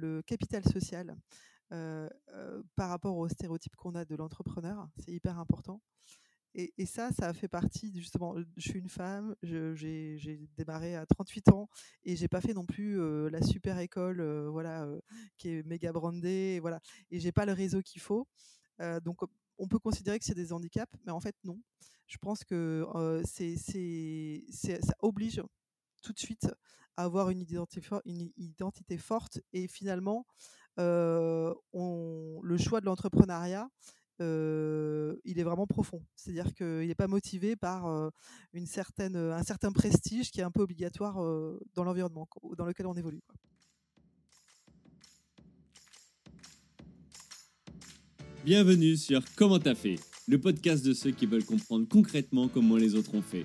le capital social par rapport aux stéréotypes qu'on a de l'entrepreneur. C'est hyper important. Et, ça, ça fait partie justement. Je suis une femme, j'ai démarré à 38 ans et j'ai pas fait non plus la super école, voilà, qui est méga brandée, et voilà. Et j'ai pas le réseau qu'il faut. donc, on peut considérer que c'est des handicaps, mais en fait non. Je pense que c'est, ça oblige tout de suite avoir une identité, une identité forte et finalement, on, le choix de l'entrepreneuriat il est vraiment profond. C'est-à-dire qu'il n'est pas motivé par une certaine, un certain prestige qui est un peu obligatoire dans l'environnement dans lequel on évolue. Bienvenue sur Comment t'as fait, le podcast de ceux qui veulent comprendre concrètement comment les autres ont fait.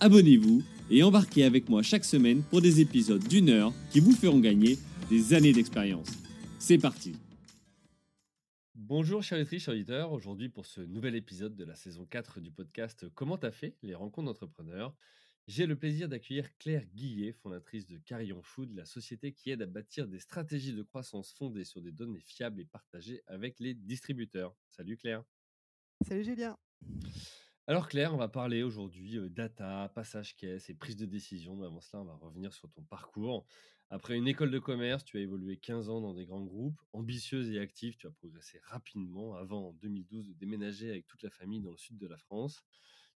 abonnez-vous et embarquez avec moi chaque semaine pour des épisodes d'une heure qui vous feront gagner des années d'expérience. C'est parti Bonjour chers chers auditeurs, aujourd'hui pour ce nouvel épisode de la saison 4 du podcast Comment t'as fait les rencontres d'entrepreneurs, j'ai le plaisir d'accueillir Claire Guillet, fondatrice de Carillon Food, la société qui aide à bâtir des stratégies de croissance fondées sur des données fiables et partagées avec les distributeurs. Salut Claire. Salut Julien. Alors Claire, on va parler aujourd'hui data, passage caisse et prise de décision. Mais avant cela, on va revenir sur ton parcours. Après une école de commerce, tu as évolué 15 ans dans des grands groupes. Ambitieuse et active, tu as progressé rapidement avant en 2012 de déménager avec toute la famille dans le sud de la France.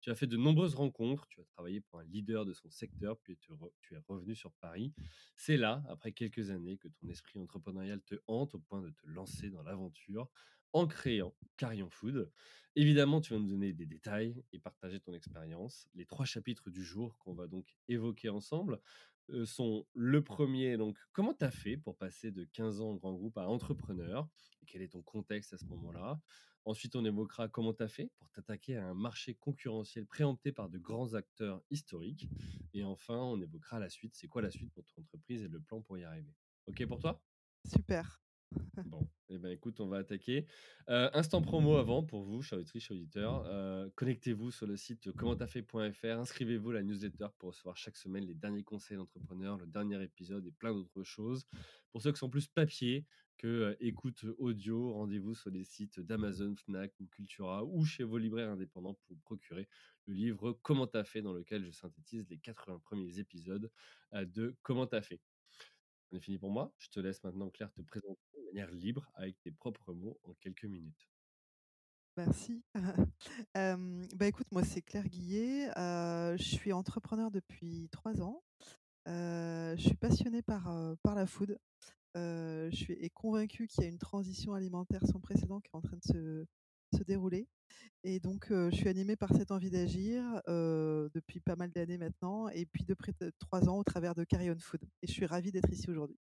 Tu as fait de nombreuses rencontres, tu as travaillé pour un leader de son secteur, puis tu, es revenu sur Paris. C'est là, après quelques années, que ton esprit entrepreneurial te hante au point de te lancer dans l'aventure en créant Carillon Food. Évidemment, tu vas nous donner des détails et partager ton expérience. Les trois chapitres du jour qu'on va donc évoquer ensemble sont le premier, donc comment tu as fait pour passer de 15 ans en grand groupe à entrepreneur? Quel est ton contexte à ce moment-là? Ensuite, on évoquera comment tu as fait pour t'attaquer à un marché concurrentiel préempté par de grands acteurs historiques. Et enfin, on évoquera la suite. C'est quoi la suite pour ton entreprise et le plan pour y arriver? Ok pour toi? Super. Bon, eh ben, écoute, on va attaquer. Euh, instant promo avant pour vous, chers chers auditeurs. Euh, connectez-vous sur le site commenttafait.fr, inscrivez-vous à la newsletter pour recevoir chaque semaine les derniers conseils d'entrepreneurs, le dernier épisode et plein d'autres choses. Pour ceux qui sont plus papier que euh, écoute audio, rendez-vous sur les sites d'Amazon, Fnac ou Cultura ou chez vos libraires indépendants pour procurer le livre Comment t'as fait dans lequel je synthétise les 80 premiers épisodes de Comment t'as fait. On est fini pour moi. Je te laisse maintenant, Claire, te présenter de manière libre avec tes propres mots en quelques minutes. Merci. bah écoute, moi c'est Claire Guillet. je suis entrepreneur depuis trois ans. je suis passionnée par, par la food. je suis convaincue qu'il y a une transition alimentaire sans précédent qui est en train de se, se dérouler. Et donc, je suis animée par cette envie d'agir depuis pas mal d'années maintenant, et puis de près de trois ans au travers de Carry Food. Et je suis ravie d'être ici aujourd'hui.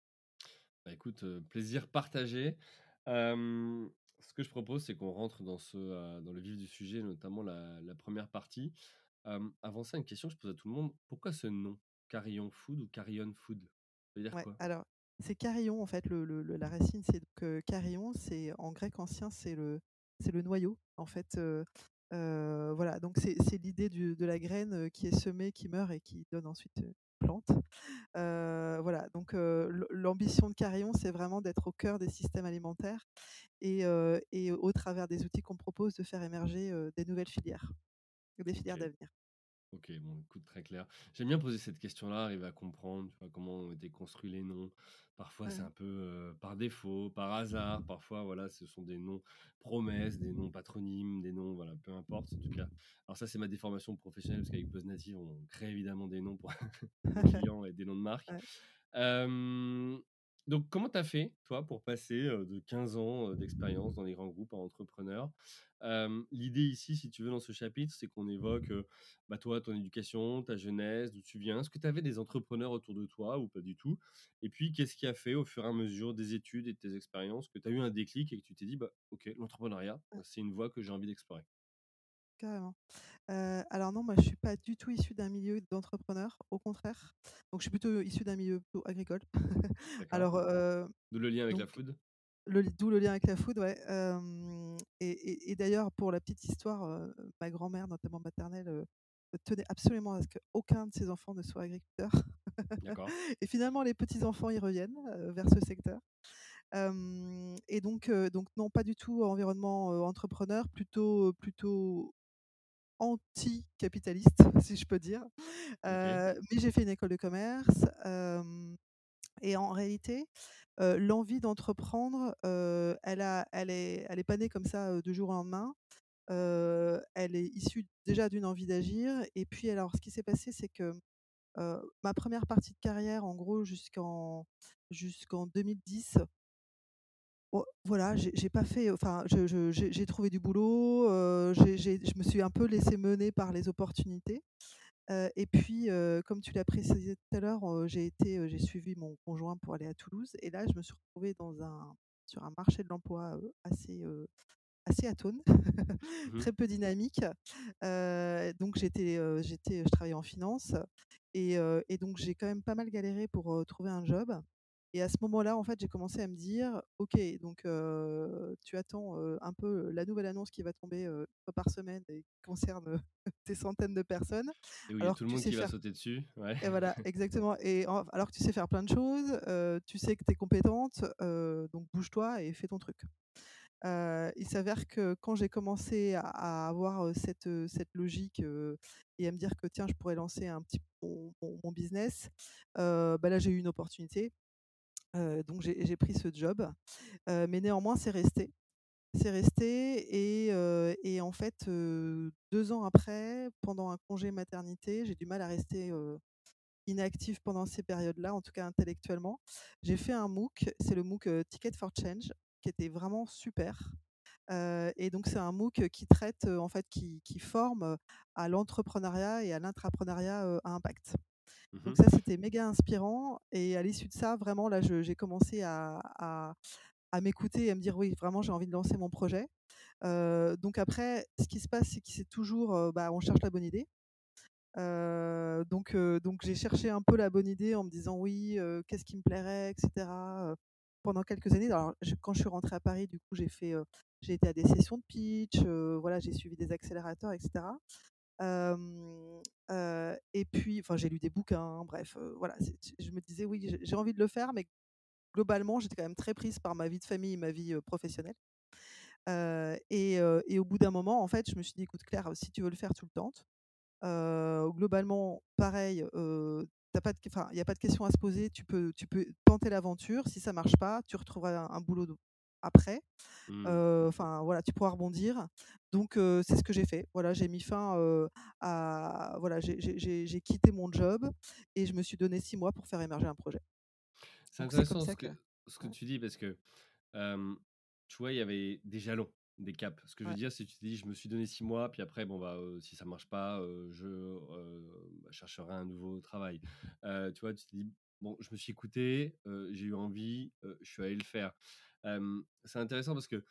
Bah, écoute, plaisir partagé. ce que je propose, c'est qu'on rentre dans, ce, dans le vif du sujet, notamment la, première partie. avant ça, une question que je pose à tout le monde. Pourquoi ce nom Carillon Food ou Carillon Food? Ça veut dire quoi? Alors, c'est carillon, en fait. Le, la racine, c'est donc carillon. C'est en grec ancien, c'est le c'est le noyau en fait. voilà, donc c'est l'idée de la graine qui est semée, qui meurt et qui donne ensuite une plante. voilà, donc l'ambition de Carillon, c'est vraiment d'être au cœur des systèmes alimentaires et, et au travers des outils qu'on propose de faire émerger des nouvelles filières, des filières d'avenir. Ok, bon, écoute, très clair. J'aime bien poser cette question-là, arriver à comprendre comment ont été construits les noms. Parfois, c'est un peu par défaut, par hasard. Parfois, voilà, ce sont des noms promesses, des noms patronymes, des noms, voilà, peu importe. En tout cas, alors ça, c'est ma déformation professionnelle parce qu'avec BuzzNative, on crée évidemment des noms pour clients et des noms de marque. Donc, comment tu as fait, toi, pour passer, de 15 ans, d'expérience dans les grands groupes à entrepreneur? L'idée ici, si tu veux, dans ce chapitre, c'est qu'on évoque, bah, toi, ton éducation, ta jeunesse, d'où tu viens. Est-ce que tu avais des entrepreneurs autour de toi ou pas du tout? Et puis, qu'est-ce qui a fait, au fur et à mesure des études et de tes expériences, que tu as eu un déclic et que tu t'es dit: «Bah, OK, l'entrepreneuriat, Mmh. c'est une voie que j'ai envie d'explorer»? Carrément. Alors non, moi je suis pas du tout issue d'un milieu d'entrepreneurs, au contraire. Donc je suis plutôt issue d'un milieu plutôt agricole. Alors, D'où le lien avec donc la food? d'où le lien avec la food, ouais. Et et et d'ailleurs pour la petite histoire, ma grand-mère, notamment maternelle, tenait absolument à ce qu'aucun de ses enfants ne soit agriculteur. D'accord. Et finalement les petits-enfants y reviennent, vers ce secteur. Et donc donc non, pas du tout environnement, entrepreneur, plutôt, plutôt anticapitaliste, si je peux dire. Mais j'ai fait une école de commerce, et en réalité, l'envie d'entreprendre, elle a elle est elle est pas née comme ça, du jour au lendemain. Elle est issue déjà d'une envie d'agir et puis alors ce qui s'est passé, c'est que, ma première partie de carrière, en gros jusqu'en jusqu'en 2010 Oh, voilà, j'ai pas fait enfin, j'ai trouvé du boulot, j'ai je me suis un peu laissée mener par les opportunités. Heu et puis, heu, comme tu l'as précisé tout à l'heure, heu, j'ai été, j'ai suivi mon conjoint pour aller à Toulouse et là, je me suis retrouvée dans un sur un marché de l'emploi, assez, assez atone, Mmh mh. très peu dynamique. Donc j'étais, j'étais je travaillais en finance et et donc j'ai quand même pas mal galéré pour, trouver un job et à ce moment-là, en fait, j'ai commencé à me dire: «OK, donc tu attends, un peu la nouvelle annonce qui va tomber, fois par semaine et qui concerne, des centaines de personnes, Et a alors tout le monde qui va faire» sauter dessus, ouais. et voilà, exactement et en alors que tu sais faire plein de choses, tu sais que tu es compétente, donc bouge-toi et fais ton truc. Il s'avère que quand j'ai commencé à à avoir, cette, cette logique, et à me dire que tiens, je pourrais lancer un petit mon mon business, heu, bah, là, j'ai eu une opportunité, donc j'ai pris ce job, mais néanmoins, c'est resté. C'est resté et en fait, heu, 2 ans après, pendant un congé maternité, j'ai du mal à rester, heu, inactive pendant ces périodes-là, en tout cas intellectuellement. J'ai fait un MOOC, c'est le MOOC, Ticket for Change, qui était vraiment super. Et donc c'est un MOOC qui traite, en fait, qui qui forme, à l'entrepreneuriat et à l'intrapreneuriat, à impact. Mmh Donc ça, c'était méga inspirant et à l'issue de ça, vraiment là, j'ai commencé à à à m'écouter et à me dire: «Oui, vraiment, j'ai envie de lancer mon projet». Donc après, ce qui se passe, c'est que c'est toujours, bah, on cherche la bonne idée. Donc donc j'ai cherché un peu la bonne idée en me disant: «Oui, qu'est-ce qui me plairait?» et cetera, heu, pendant quelques années. Alors je quand je suis rentrée à Paris, du coup, j'ai fait, j'ai été à des sessions de pitch, voilà, j'ai suivi des accélérateurs et et puis enfin, j'ai lu des bouquins, bref, heu, voilà, je me disais: «Oui, j'ai envie de le faire», mais globalement, j'étais quand même très prise par ma vie de famille et ma vie, professionnelle. Et au bout d'un moment, en fait, je me suis dit: «Écoute Claire, si tu veux le faire, tu le tentes». Globalement, pareil, il y a pas de question à se poser. Tu peux tu peux tenter l'aventure. Si ça marche pas, tu retrouveras un un boulot après. Mmh. Enfin, voilà, tu pourras rebondir. Donc c'est ce que j'ai fait. Voilà, j'ai mis fin, à voilà, j'ai quitté mon job et je me suis donné 6 mois pour faire émerger un projet. C'est intéressant ce que que ce que ouais, tu dis parce que, tu vois, il y avait des jalons, des caps. Ce que je veux dire, c'est que tu te dis: «Je me suis donné 6 mois, puis après, bon, bah, si ça marche pas, je, bah, chercherai un nouveau travail». Tu vois, tu te dis: «Bon, je me suis écouté, j'ai eu envie, je suis allé le faire». C'est intéressant parce que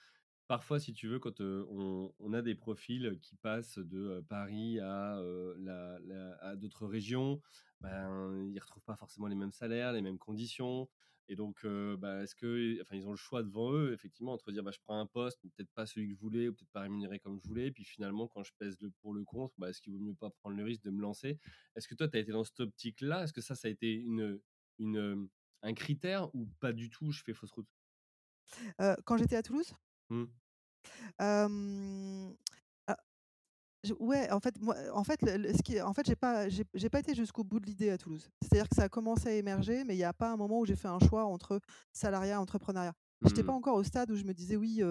Parfois, si tu veux, quand, on a des profils qui passent de, Paris à, d'autres régions, ben, ils retrouvent pas forcément les mêmes salaires, les mêmes conditions et donc, bah, est-ce que enfin, ils ont le choix devant eux, effectivement, entre dire: «Bah, je prends un poste, peut-être pas celui que je voulais ou peut-être pas rémunéré comme je voulais» puis finalement, quand je pèse le pour, le contre, bah, est-ce qu'il vaut mieux pas prendre le risque de me lancer? Est-ce que toi, tu as été dans cette optique-là? Est-ce que ça, ça a été une, un critère ou pas du tout, je fais fausse route? Quand j'étais à Toulouse? Mmh. Ah Je ouais, en fait, moi, en fait, le le ce qui est en fait, j'ai pas j'ai pas été jusqu'au bout de l'idée à Toulouse. C'est-à-dire que ça a commencé à émerger, mais il y a pas un moment où j'ai fait un choix entre salariat, entrepreneuriat. J'étais pas Mmh. encore au stade où je me disais: «Oui,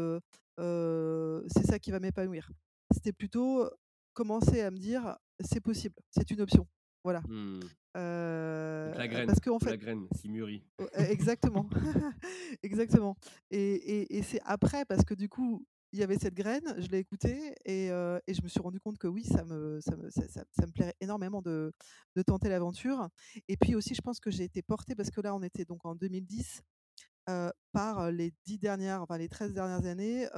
c'est ça qui va m'épanouir». C'était plutôt, commencer à me dire: «C'est possible, c'est une option». Voilà. Mmh. La graine, parce la graine qui mûrit. e exactement, exactement et et et c'est après parce que du coup, il y avait cette graine, je l'ai écoutée et et je me suis rendue compte que oui, ça me ça me ça ça ça me plairait énormément de de tenter l'aventure et puis aussi, je pense que j'ai été portée parce que là, on était donc en 2010, heu, par les 10 dernières, enfin les 13 dernières années,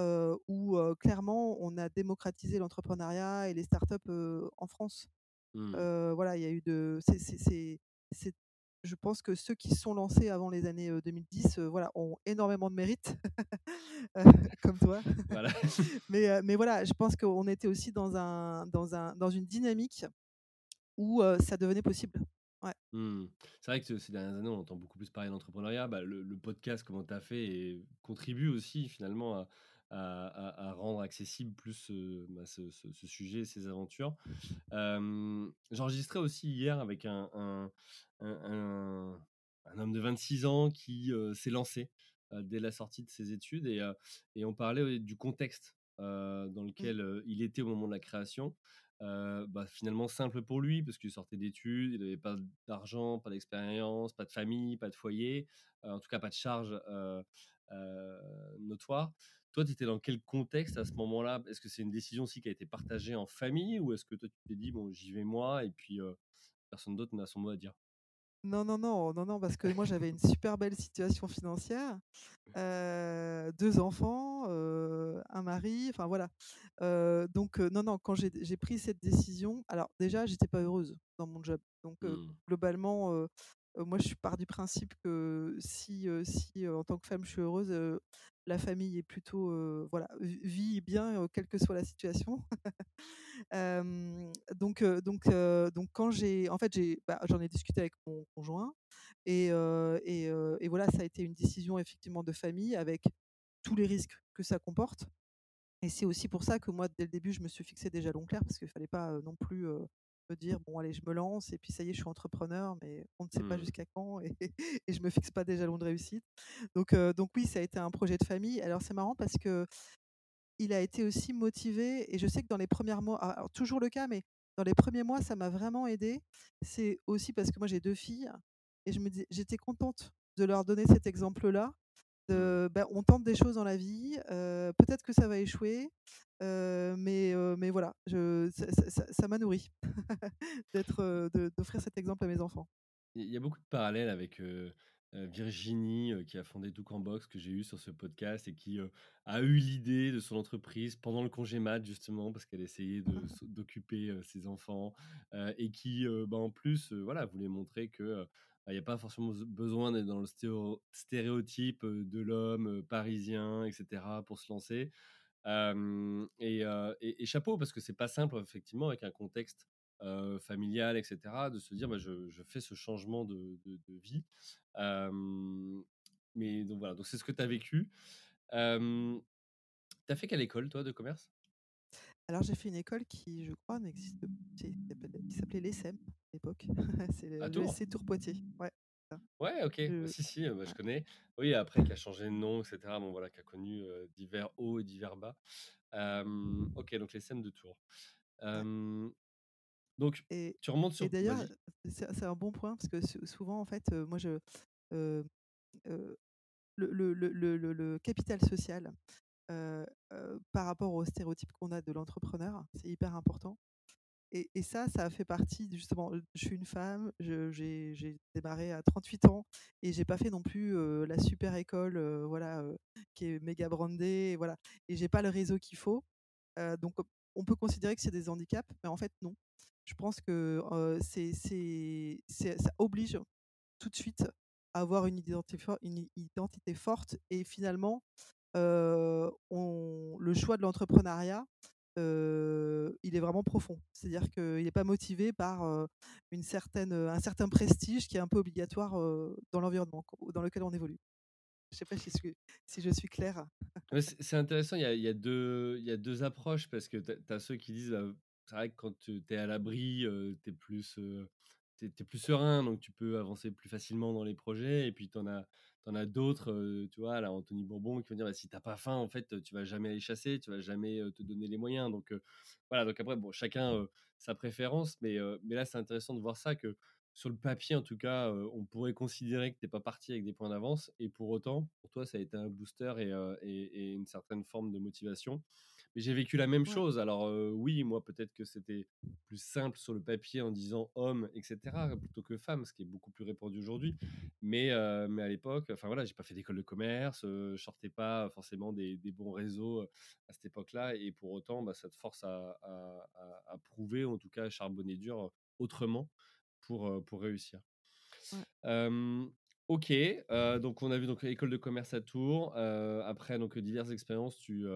où clairement, on a démocratisé l'entrepreneuriat et les start-up, heu, en France. Mmh. Voilà, il y a eu de c'est c'est c'est je pense que ceux qui se sont lancés avant les années, heu, 2010, heu, voilà, ont énormément de mérite, comme toi. Voilà. Mais mais voilà, je pense qu'on était aussi dans un dans un dans une dynamique où ça devenait possible. Ouais. Mmh. C'est vrai que ce ces dernières années, on entend beaucoup plus parler d'entrepreneuriat. Bah, le le podcast, comment tu as fait et contribue aussi finalement à à à à rendre accessible plus, heu, bah, ce ce ce sujet, ces aventures. Hem, j'enregistrais aussi hier avec un un un un un homme de 26 ans qui, heu, s'est lancé, heu, dès la sortie de ses études et et on parlait, du contexte, dans Mmh. lequel, il était au moment de la création. Bah, finalement simple pour lui parce qu'il sortait d'études, il avait pas d'argent, pas d'expérience, pas de famille, pas de foyer, en tout cas pas de charge, notoire. Toi, tu étais dans quel contexte à ce moment-là? Est-ce que c'est une décision aussi qui a été partagée en famille ou est-ce que toi tu t'es dit: «Bon, j'y vais moi et puis, personne d'autre n'a son mot à dire»? Non, non, non, non, non, parce que moi j'avais une super belle situation financière, heu, 2 enfants, un mari, enfin voilà. Donc non, non, quand j'ai pris cette décision alors déjà, j'étais pas heureuse dans mon job. Donc Mmh. globalement, moi je pars du principe que si, si, en tant que femme je suis heureuse, heu, la famille est plutôt, voilà, vit bien, quelle que soit la situation. Donc donc donc quand j'ai en fait, j'ai bah, j'en ai discuté avec mon conjoint et et voilà, ça a été une décision effectivement de famille avec tous les risques que ça comporte et c'est aussi pour ça que moi, dès le début, je me suis fixé des jalons clairs parce qu'il fallait pas, non plus, me dire: «Bon allez, je me lance et puis ça y est, je suis entrepreneur, mais on ne sait pas Mmh. jusqu'à quand et et je me fixe pas des jalons de réussite». Donc donc oui, ça a été un projet de famille. Alors c'est marrant parce que il a été aussi motivé et je sais que dans les premières mois alors toujours le cas, mais dans les premiers mois, ça m'a vraiment aidée. C'est aussi parce que moi j'ai 2 filles et je me dis j'étais contente de leur donner cet exemple-là, Mmh. De bah, on tente des choses dans la vie, peut-être que ça va échouer, mais mais voilà, je ça ça ça ça m'a nourrie d'être, d'offrir cet exemple à mes enfants. Il y a beaucoup de parallèles avec, Virginie, qui a fondé Doucanbox, que j'ai eu sur ce podcast et qui, a eu l'idée de son entreprise pendant le congé mat justement parce qu'elle essayait d'occuper, ses enfants, et qui, bah, en plus, voilà, voulait montrer que, il y a pas forcément besoin d'être dans le stéréotype, de l'homme, parisien et cetera pour se lancer. Et chapeau parce que c'est pas simple effectivement avec un contexte, familial et cetera, de se dire: «Bah, je fais ce changement de vie». Mais donc voilà, donc c'est ce que tu as vécu. Tu as fait quelle école toi de commerce? Alors j'ai fait une école qui, je crois, n'existe s'appelle qui s'appelait l'ESSEM à l'époque. C'est le Tours? l'ESC Tours Poitiers. Ouais. Ouais, OK. Je Si, si, bah, je connais. Oui, après qui a changé de nom et cetera, bon voilà, qui a connu, divers hauts et divers bas. OK, donc l'ESSEM de Tours. Donc Et tu remontes et sur d'ailleurs, vas-y. c'est un bon point parce que sou souvent en fait, moi je, le capital social, par rapport aux stéréotypes qu'on a de l'entrepreneur, c'est hyper important et et ça, ça fait partie justement, je suis une femme, j'ai démarré à 38 ans et j'ai pas fait non plus, la super école, voilà, qui est méga brandée, voilà et pas le réseau qu'il faut. Donc on peut considérer que c'est des handicaps, mais en fait non. Je pense que, ça oblige tout de suite à avoir une identité forte et finalement, on le choix de l'entrepreneuriat, il est vraiment profond. C'est-à-dire qu'il est pas motivé par, une certaine, un certain prestige qui est un peu obligatoire, dans l'environnement dans lequel on évolue. Je sais pas si je suis claire? C'est intéressant, il y a 2 il y a 2 approches parce que tu as ceux qui disent, heu, c'est vrai que quand, tu es à l'abri, tu es plus, es plus serein, donc tu peux avancer plus facilement dans les projets et puis tu en as en as d'autres, tu vois, là, Anthony Bourbon, qui vont dire: «Bah, si t'as pas faim, en fait, tu vas jamais aller chasser, tu vas jamais, te donner les moyens». Donc, voilà, donc après, bon, chacun, sa préférence, mais, mais là, c'est intéressant de voir ça, que sur le papier, en tout cas, on pourrait considérer que tu pas parti avec des points d'avance et pour autant, pour toi, ça a été un booster et, et une certaine forme de motivation. Mais j'ai vécu la même Ouais. chose. Alors, oui, moi, peut-être que c'était plus simple sur le papier en disant homme, etc., plutôt que femme, ce qui est beaucoup plus répandu aujourd'hui. Mais, mais à l'époque, enfin voilà, j'ai pas fait d'école de commerce, je sortais pas forcément des, des bons réseaux à cette époque-là. Et pour autant, bah, ça te force à, à, à, prouver, en tout cas, à charbonner dur autrement pour, pour réussir. Ouais. Ok, donc on a vu donc école de commerce à Tours. après donc diverses expériences, tu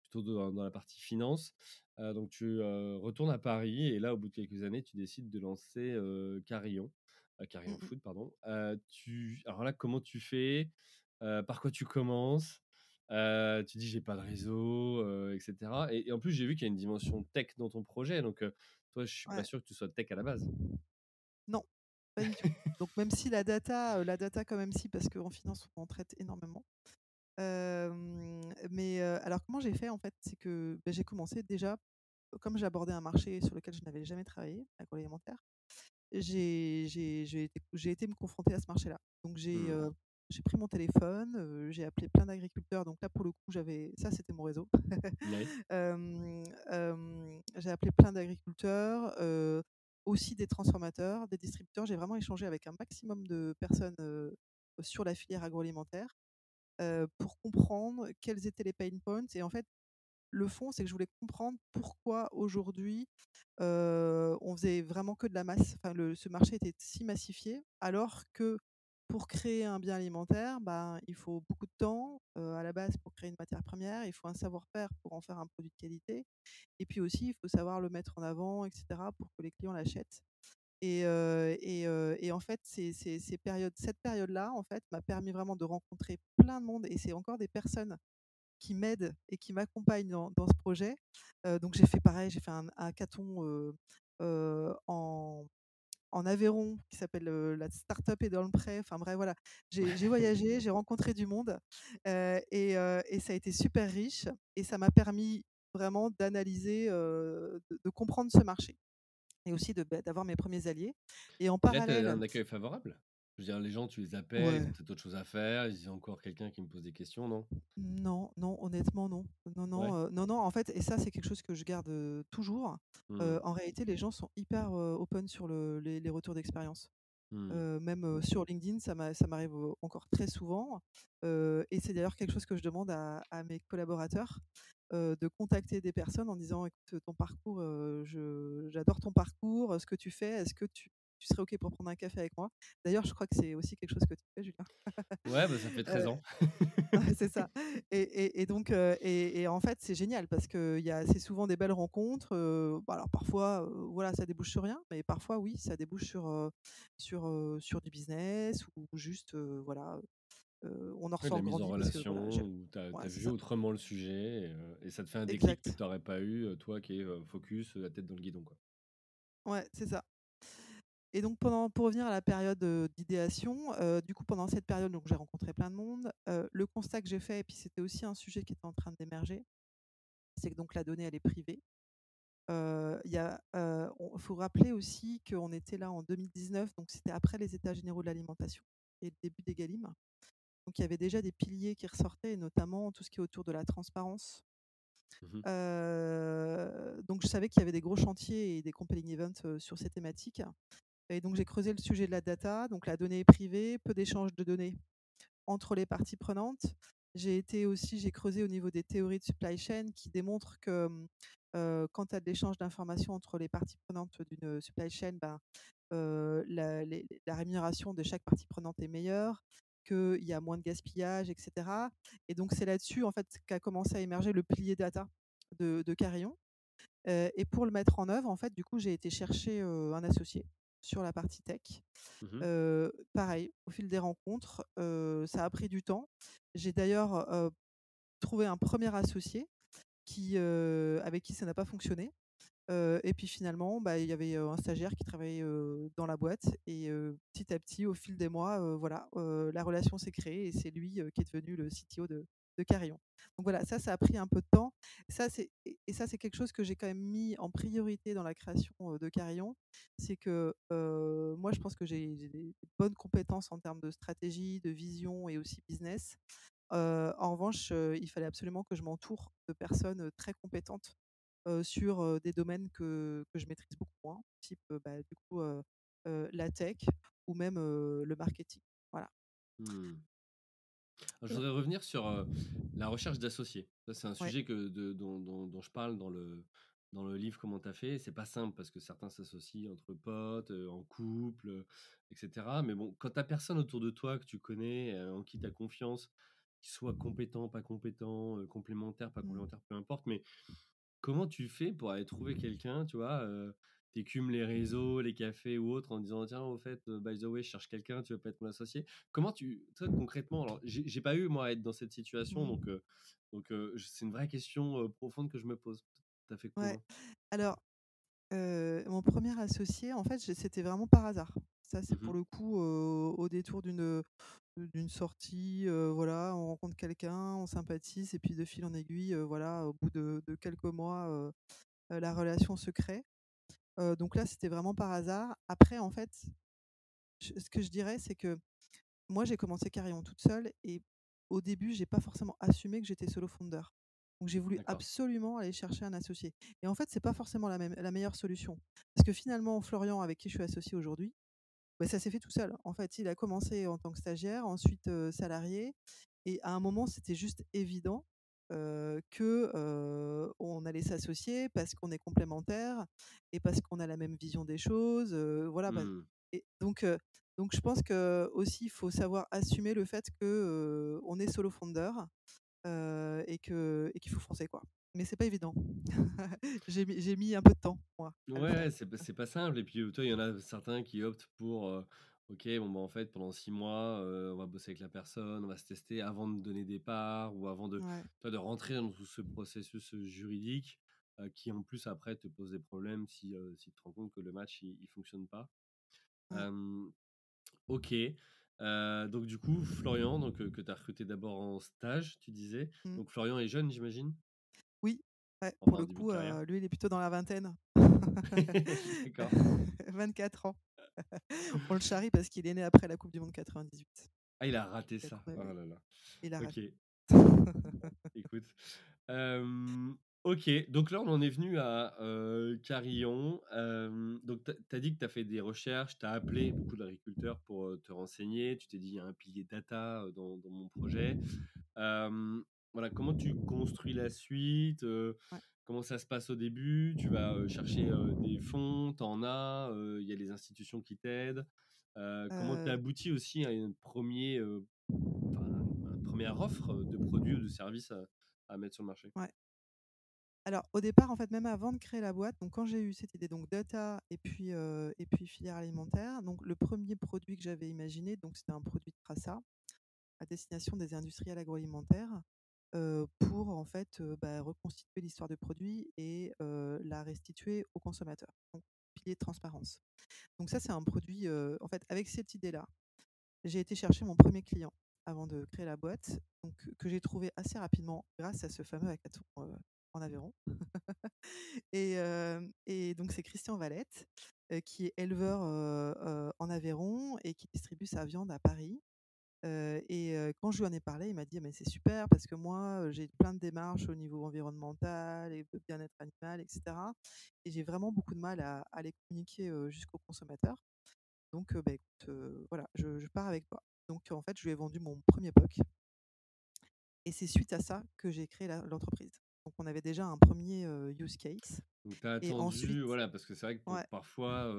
plutôt dans, la partie finance. donc tu retournes à Paris et là au bout de quelques années, tu décides de lancer Carillon, Mmh Carillon mh. Food pardon. tu alors là comment tu fais? Par quoi tu commences? Tu dis j'ai pas de réseau, etc. Et, et, en plus j'ai vu qu'il y a une dimension tech dans ton projet. Donc toi je suis pas Ouais. sûr que tu sois tech à la base. Non, pas du tout. Donc même si la data, la data quand même si, parce qu'en finance, on en traite énormément. mais alors comment j'ai fait en fait, c'est que bah, j'ai commencé déjà, comme j'abordais un marché sur lequel je n'avais jamais travaillé, l'agroalimentaire, j'ai j'ai été me confronter à ce marché-là. Donc j'ai Mmh. j'ai pris mon téléphone, j'ai appelé plein d'agriculteurs. Donc là pour le coup j'avais ça c'était mon réseau. j'ai appelé plein d'agriculteurs, aussi des transformateurs, des distributeurs. J'ai vraiment échangé avec un maximum de personnes sur la filière agroalimentaire pour comprendre quels étaient les pain points. Et en fait, le fond, c'est que je voulais comprendre pourquoi aujourd'hui on faisait vraiment que de la masse. Enfin, ce marché était si massifié, alors que pour créer un bien alimentaire, ben, il faut beaucoup de temps à la base pour créer une matière première, il faut un savoir-faire pour en faire un produit de qualité, et puis aussi il faut savoir le mettre en avant, etc., pour que les clients l'achètent. Et, et, et, en fait, ces, ces, périodes, cette période-là, en fait, m'a permis vraiment de rencontrer plein de monde, et c'est encore des personnes qui m'aident et qui m'accompagnent dans, dans, ce projet. donc j'ai fait pareil, j'ai fait un hackathon en en Aveyron qui s'appelle la Startup et dans le prêt. Enfin bref, voilà. J'ai voyagé, j'ai rencontré du monde euh, et, euh, et, ça a été super riche et ça m'a permis vraiment d'analyser, de, de, comprendre ce marché et aussi d'avoir mes premiers alliés. Et en et là, parallèle. un accueil favorable? Je veux dire, les gens, tu les appelles, ouais. ils ont peut-être autre chose à faire, ils ont encore quelqu'un qui me pose des questions, non? Non, non, honnêtement, non. Non, non, ouais. euh, non, non, en fait, et ça, c'est quelque chose que je garde toujours. Mmh. En réalité, les gens sont hyper open sur le, les, les, retours d'expérience. Mmh. Même sur LinkedIn, ça m'arrive encore très souvent. et c'est d'ailleurs quelque chose que je demande à, à mes collaborateurs. de contacter des personnes en disant écoute ton parcours j'adore ton parcours ce que tu fais est-ce que tu, tu serais OK pour prendre un café avec moi. D'ailleurs, je crois que c'est aussi quelque chose que tu fais, Julien. Ouais, bah, ça fait 13 ans. c'est ça. Et, et, et donc, euh, et, et, en fait, c'est génial parce que c'est souvent des belles rencontres. Euh, alors parfois, euh, voilà, ça débouche sur rien, mais parfois, oui, ça débouche sur, sur, sur du business ou juste, voilà, on en ouais, la mise en relation, que, voilà, où tu as, ouais, vu ça. autrement le sujet et, et, ça te fait un déclic exact. que tu n'aurais pas eu, toi qui es focus, la tête dans le guidon. Quoi. Ouais, c'est ça. Et donc, pendant, pour revenir à la période d'idéation, euh, du coup, pendant cette période, j'ai rencontré plein de monde. Euh, le constat que j'ai fait, et puis c'était aussi un sujet qui était en train d'émerger, c'est que donc la donnée, elle est privée. Il faut rappeler aussi qu'on était là en 2019, donc c'était après les États généraux de l'alimentation et le début des Galim. Donc il y avait déjà des piliers qui ressortaient, et notamment tout ce qui est autour de la transparence. Mmh donc je savais qu'il y avait des gros chantiers et des compelling events sur ces thématiques. Et donc j'ai creusé le sujet de la data, donc la donnée est privée, peu d'échanges de données entre les parties prenantes. J'ai été aussi, j'ai creusé au niveau des théories de supply chain qui démontrent que euh, quand tu as de l'échange d'informations entre les parties prenantes d'une supply chain, ben, euh, la, rémunération de chaque partie prenante est meilleure, qu'il y a moins de gaspillage, etc. Et donc c'est là-dessus en fait qu'a commencé à émerger le pilier data de, Carillon. Euh, et pour le mettre en œuvre, en fait, du coup, j'ai été chercher un associé sur la partie tech. Mmh euh, pareil, au fil des rencontres, euh, ça a pris du temps. J'ai d'ailleurs euh, trouvé un premier associé qui, avec qui ça n'a pas fonctionné. et puis finalement, bah, il y avait, un stagiaire qui travaillait, dans la boîte et petit à petit, au fil des mois, voilà, la relation s'est créée et c'est lui, qui est devenu le CTO de de Carillon. Donc voilà, ça, ça a pris un peu de temps. Ça, c'est et ça, c'est quelque chose que j'ai quand même mis en priorité dans la création, de Carillon. C'est que, moi, je pense que j'ai des bonnes compétences en termes de stratégie, de vision et aussi business. en revanche, il fallait absolument que je m'entoure de personnes, très compétentes sur des domaines que, je maîtrise beaucoup moins, type bah, du coup la tech ou même le marketing. Voilà. Mmh. Je voudrais revenir sur la recherche d'associés. Ça, c'est un sujet que, de, dont, dont, je parle dans le, dans le livre Comment t'as fait. C'est pas simple parce que certains s'associent entre potes, en couple, etc. Mais bon, quand t'as personne autour de toi que tu connais, en qui t'as confiance, qu'il soit compétent, pas compétent, complémentaire, pas mmh. complémentaire, peu importe, mais comment tu fais pour aller trouver quelqu'un, tu vois T'écumes les réseaux, les cafés ou autres en disant tiens, au fait, by the way, je cherche quelqu'un, tu veux pas être mon associé Comment tu, toi, concrètement, alors j'ai pas eu moi à être dans cette situation, donc donc c'est une vraie question profonde que je me pose. T'as fait comment Alors, mon premier associé, en fait, c'était vraiment par hasard. Ça, c'est mmh pour le coup au détour d'une d'une sortie, voilà, on rencontre quelqu'un, on sympathise et puis de fil en aiguille, voilà, au bout de, quelques mois, la relation se crée. Donc là, c'était vraiment par hasard. Après, en fait, ce que je dirais, c'est que moi, j'ai commencé Carillon toute seule et au début, j'ai pas forcément assumé que j'étais solo founder. Donc j'ai voulu absolument aller chercher un associé. Et en fait, c'est pas forcément la, même, la meilleure solution. Parce que finalement, Florian, avec qui je suis associé aujourd'hui, bah, ça s'est fait tout seul. En fait, il a commencé en tant que stagiaire, ensuite salarié. Et à un moment, c'était juste évident qu'on que on allait s'associer parce qu'on est complémentaires et parce qu'on a la même vision des choses. voilà. Bah, mmh. et donc, donc, je pense que aussi, il faut savoir assumer le fait que on est solo founder et que et qu'il faut foncer quoi. Mais c'est pas évident. j'ai mis, un peu de temps moi. Ouais, c'est pas, c'est pas simple. Et puis toi, il y en a certains qui optent pour ok, bon bah en fait pendant six mois, on va bosser avec la personne, on va se tester avant de donner des parts ou avant de toi, de rentrer dans tout ce processus juridique qui en plus après te pose des problèmes si, si tu te rends compte que le match il, il fonctionne pas. ok. Euh, donc du coup, Florian, donc, que tu as recruté d'abord en stage, tu disais. Mmh. Donc Florian est jeune, j'imagine? Oui, pour le coup, lui, il est plutôt dans la vingtaine. D'accord. 24 ans. On le charrie parce qu'il est né après la Coupe du Monde 98. Ah, il a raté ça. Oh là là. Il a raté. Écoute. Ok, donc là on en est venu à Carillon. donc tu as dit que tu as fait des recherches, tu as appelé beaucoup d'agriculteurs pour te renseigner, tu t'es dit il y a un pilier data dans, mon projet. voilà, comment tu construis la suite Comment ça se passe au début Tu vas chercher des fonds, tu en as, il y a les institutions qui t'aident. comment tu as abouti aussi à une, premier, première offre de produits ou de services à, à mettre sur le marché? Alors, au départ, en fait, même avant de créer la boîte, donc quand j'ai eu cette idée, donc data et puis, et puis filière alimentaire, donc le premier produit que j'avais imaginé, donc c'était un produit de traça à destination des industriels agroalimentaires pour en fait bah, reconstituer l'histoire du produit et la restituer aux consommateurs. Donc, pilier de transparence. Donc ça, c'est un produit, en fait, avec cette idée-là, j'ai été chercher mon premier client avant de créer la boîte, donc, que j'ai trouvé assez rapidement grâce à ce fameux hackathon en Aveyron. et, et, donc, c'est Christian Valette, qui est éleveur en Aveyron et qui distribue sa viande à Paris. Et quand je lui en ai parlé, il m'a dit «Ah, mais c'est super parce que moi j'ai plein de démarches au niveau environnemental et bien-être animal, etc. Et j'ai vraiment beaucoup de mal à, les communiquer jusqu'aux consommateurs. Donc bah, écoute, voilà, je, je, pars avec toi. Donc en fait, je lui ai vendu mon premier POC. Et c'est suite à ça que j'ai créé l'entreprise. Donc on avait déjà un premier use case. Donc tu as attendu, voilà, parce que c'est vrai que parfois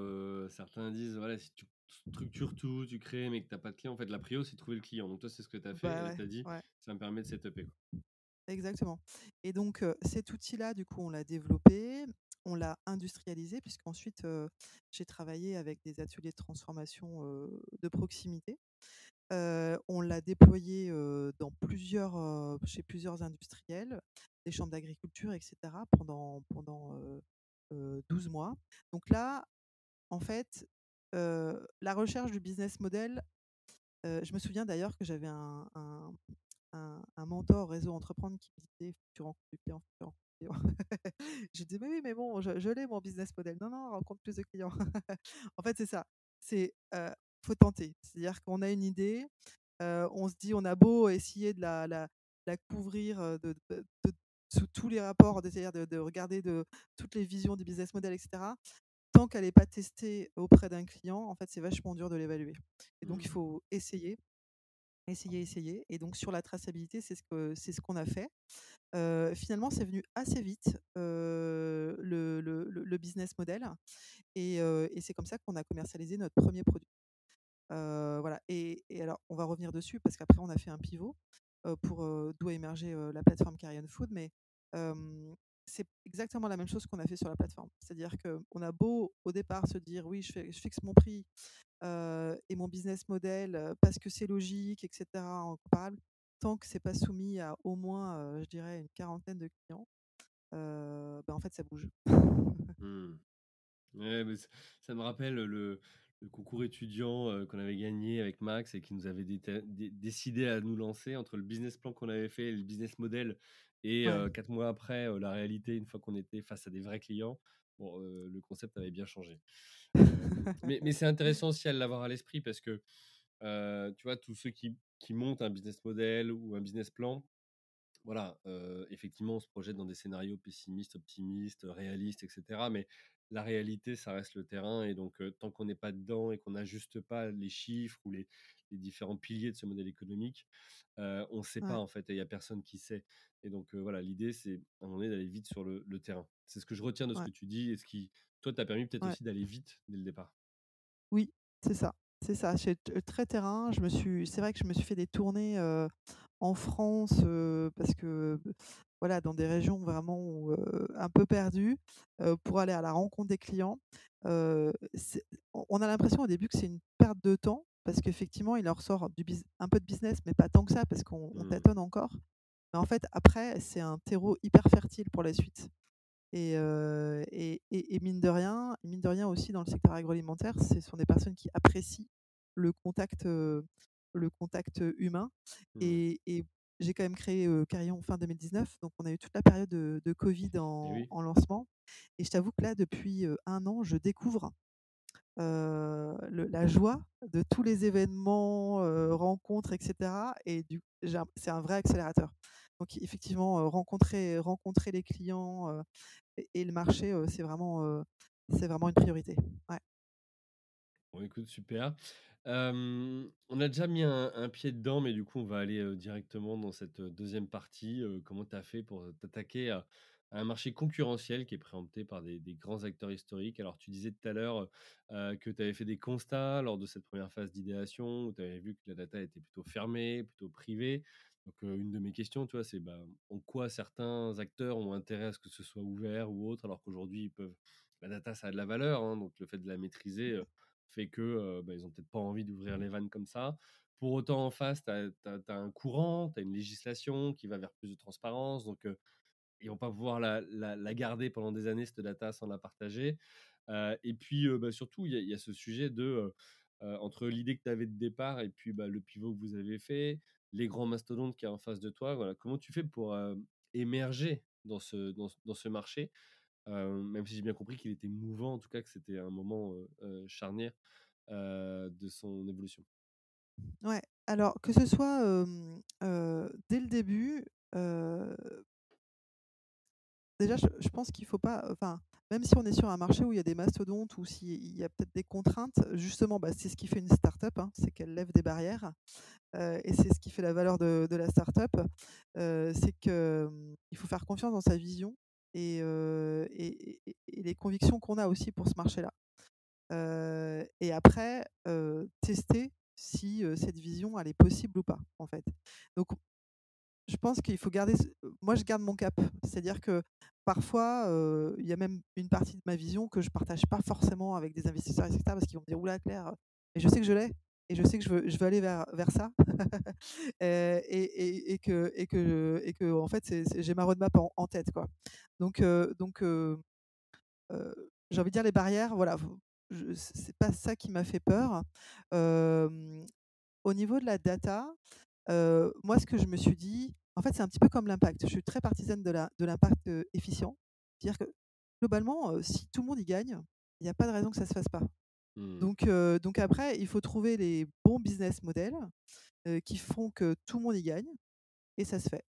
certains disent, voilà, si tu structures tout, tu crées, mais que tu n'as pas de client, en fait, la prio, c'est trouver le client. Donc toi, c'est ce que tu as fait, bah tu as dit, ça me permet de setuper. Exactement. Et donc cet outil-là, du coup, on l'a développé, on l'a industrialisé, puisqu'ensuite, j'ai travaillé avec des ateliers de transformation de proximité on l'a déployé dans plusieurs, chez plusieurs industriels, des chambres d'agriculture, etc. pendant, pendant 12 mois. Donc là, en fait, la recherche du business model, je me souviens d'ailleurs que j'avais un, un, un, mentor réseau entreprendre qui me disait tu rencontres du client, tu rencontres je disais mais oui, mais bon, je, l'ai mon business model. Non, non, rencontre plus de clients. en fait, c'est ça. C'est faut tenter. C'est-à-dire qu'on a une idée, on se dit on a beau essayer de la couvrir de, sous tous les rapports, c'est-à-dire de, de, regarder de toutes les visions du business model, etc. Tant qu'elle n'est pas testée auprès d'un client, en fait, c'est vachement dur de l'évaluer. Et donc, il mmh. faut essayer, essayer, essayer. Et donc, sur la traçabilité, c'est ce qu'on ce qu'on a fait. finalement, c'est venu assez vite le, le, le, business model. Et, et c'est comme ça qu'on a commercialisé notre premier produit. voilà. Et, et, alors, on va revenir dessus parce qu'après, on a fait un pivot pour d'où a émergé la plateforme Carrion Food. Mais c'est exactement la même chose qu'on a fait sur la plateforme. C'est-à-dire qu'on a beau au départ se dire oui, je, fixe mon prix et mon business model parce que c'est logique, etc. en comparable, tant que c'est pas soumis à au moins, je dirais, une quarantaine de clients, ben en fait, ça bouge. Mmh. ça me rappelle le, le concours étudiant qu'on avait gagné avec Max et qui nous avait décidé à nous lancer entre le business plan qu'on avait fait et le business model. Et quatre mois après, la réalité, une fois qu'on était face à des vrais clients, bon, le concept avait bien changé. mais, mais c'est intéressant aussi à l'avoir à l'esprit parce que, tu vois, tous ceux qui, qui montent un business model ou un business plan, voilà, effectivement, on se projette dans des scénarios pessimistes, optimistes, réalistes, etc. Mais la réalité, ça reste le terrain. Et donc, tant qu'on n'est pas dedans et qu'on n'ajuste pas les chiffres ou les, différents piliers de ce modèle économique, on ne sait pas en fait. Et il n'y a personne qui sait. Et donc, voilà, l'idée, c'est à un moment donné d'aller vite sur le, terrain. C'est ce que je retiens de ce que tu dis et ce qui, toi, t'a permis peut-être aussi d'aller vite dès le départ. Oui, c'est ça. C'est ça. Suis très terrain. Je me suis, c'est vrai que je me suis fait des tournées en France parce que voilà, dans des régions vraiment un peu perdues, pour aller à la rencontre des clients. on a l'impression au début que c'est une perte de temps, parce qu'effectivement, il leur sort du un peu de business, mais pas tant que ça, parce qu'on mmh. tâtonne encore. Mais en fait, après, c'est un terreau hyper fertile pour la suite. Et, et, mine de rien, mine de rien aussi dans le secteur agroalimentaire, ce sont des personnes qui apprécient le contact, le contact humain. Mmh. Et, j'ai quand même créé Carillon fin 2019, donc on a eu toute la période de, Covid en, lancement. Et je t'avoue que là, depuis un an, je découvre la joie de tous les événements, rencontres, etc. Et c'est un vrai accélérateur. Donc effectivement, rencontrer, rencontrer les clients et, le marché, c'est vraiment, c'est vraiment une priorité. Ouais. Bon, écoute, super on a déjà mis un, pied dedans, mais du coup, on va aller directement dans cette deuxième partie. comment tu as fait pour t'attaquer à, un marché concurrentiel qui est préempté par des, grands acteurs historiques? Alors, tu disais tout à l'heure que tu avais fait des constats lors de cette première phase d'idéation, où tu avais vu que la data était plutôt fermée, plutôt privée. Donc, une de mes questions, tu vois, c'est bah, en quoi certains acteurs ont intérêt à ce que ce soit ouvert ou autre, alors qu'aujourd'hui, ils peuvent. La data, ça a de la valeur, hein, donc le fait de la maîtriser fait que bah, ils ont peut-être pas envie d'ouvrir les vannes comme ça. Pour autant, en face, tu as, un courant, tu as une législation qui va vers plus de transparence. Donc, ils vont pas pouvoir la, la, garder pendant des années, cette data, sans la partager. et puis, bah, surtout, il y, a ce sujet de, entre l'idée que tu avais de départ et puis bah, le pivot que vous avez fait, les grands mastodontes qui est en face de toi. Voilà, comment tu fais pour émerger dans ce, dans, dans ce marché? Même si j'ai bien compris qu'il était mouvant, en tout cas que c'était un moment charnière de son évolution. Ouais, alors que ce soit dès le début, déjà je, pense qu'il faut pas, enfin, même si on est sur un marché où il y a des mastodontes ou s'il y a peut-être des contraintes, justement, bah, c'est ce qui fait une start-up, hein, c'est qu'elle lève des barrières. et c'est ce qui fait la valeur de, de la start-up, c'est qu'il faut faire confiance dans sa vision et, les convictions qu'on a aussi pour ce marché-là. et après, tester si cette vision elle est possible ou pas, en fait. Donc, je pense qu'il faut garder. Moi, je garde mon cap. C'est-à-dire que parfois, il y a même une partie de ma vision que je partage pas forcément avec des investisseurs, etc. Parce qu'ils vont me dire Oula, Claire, mais je sais que je l'ai et je sais que je veux, aller vers, ça et, et, que, en fait j'ai ma roadmap en, tête quoi donc donc j'ai envie de dire les barrières, voilà, ce c'est pas ça qui m'a fait peur. au niveau de la data, moi, ce que je me suis dit, en fait, c'est un petit peu comme l'impact. Je suis très partisane de de l'impact, efficient. C'est-à-dire que globalement, si tout le monde y gagne, il n'y a pas de raison que ça ne se fasse pas. Mmh. Donc, donc après, il faut trouver les bons business models qui font que tout le monde y gagne et ça se fait.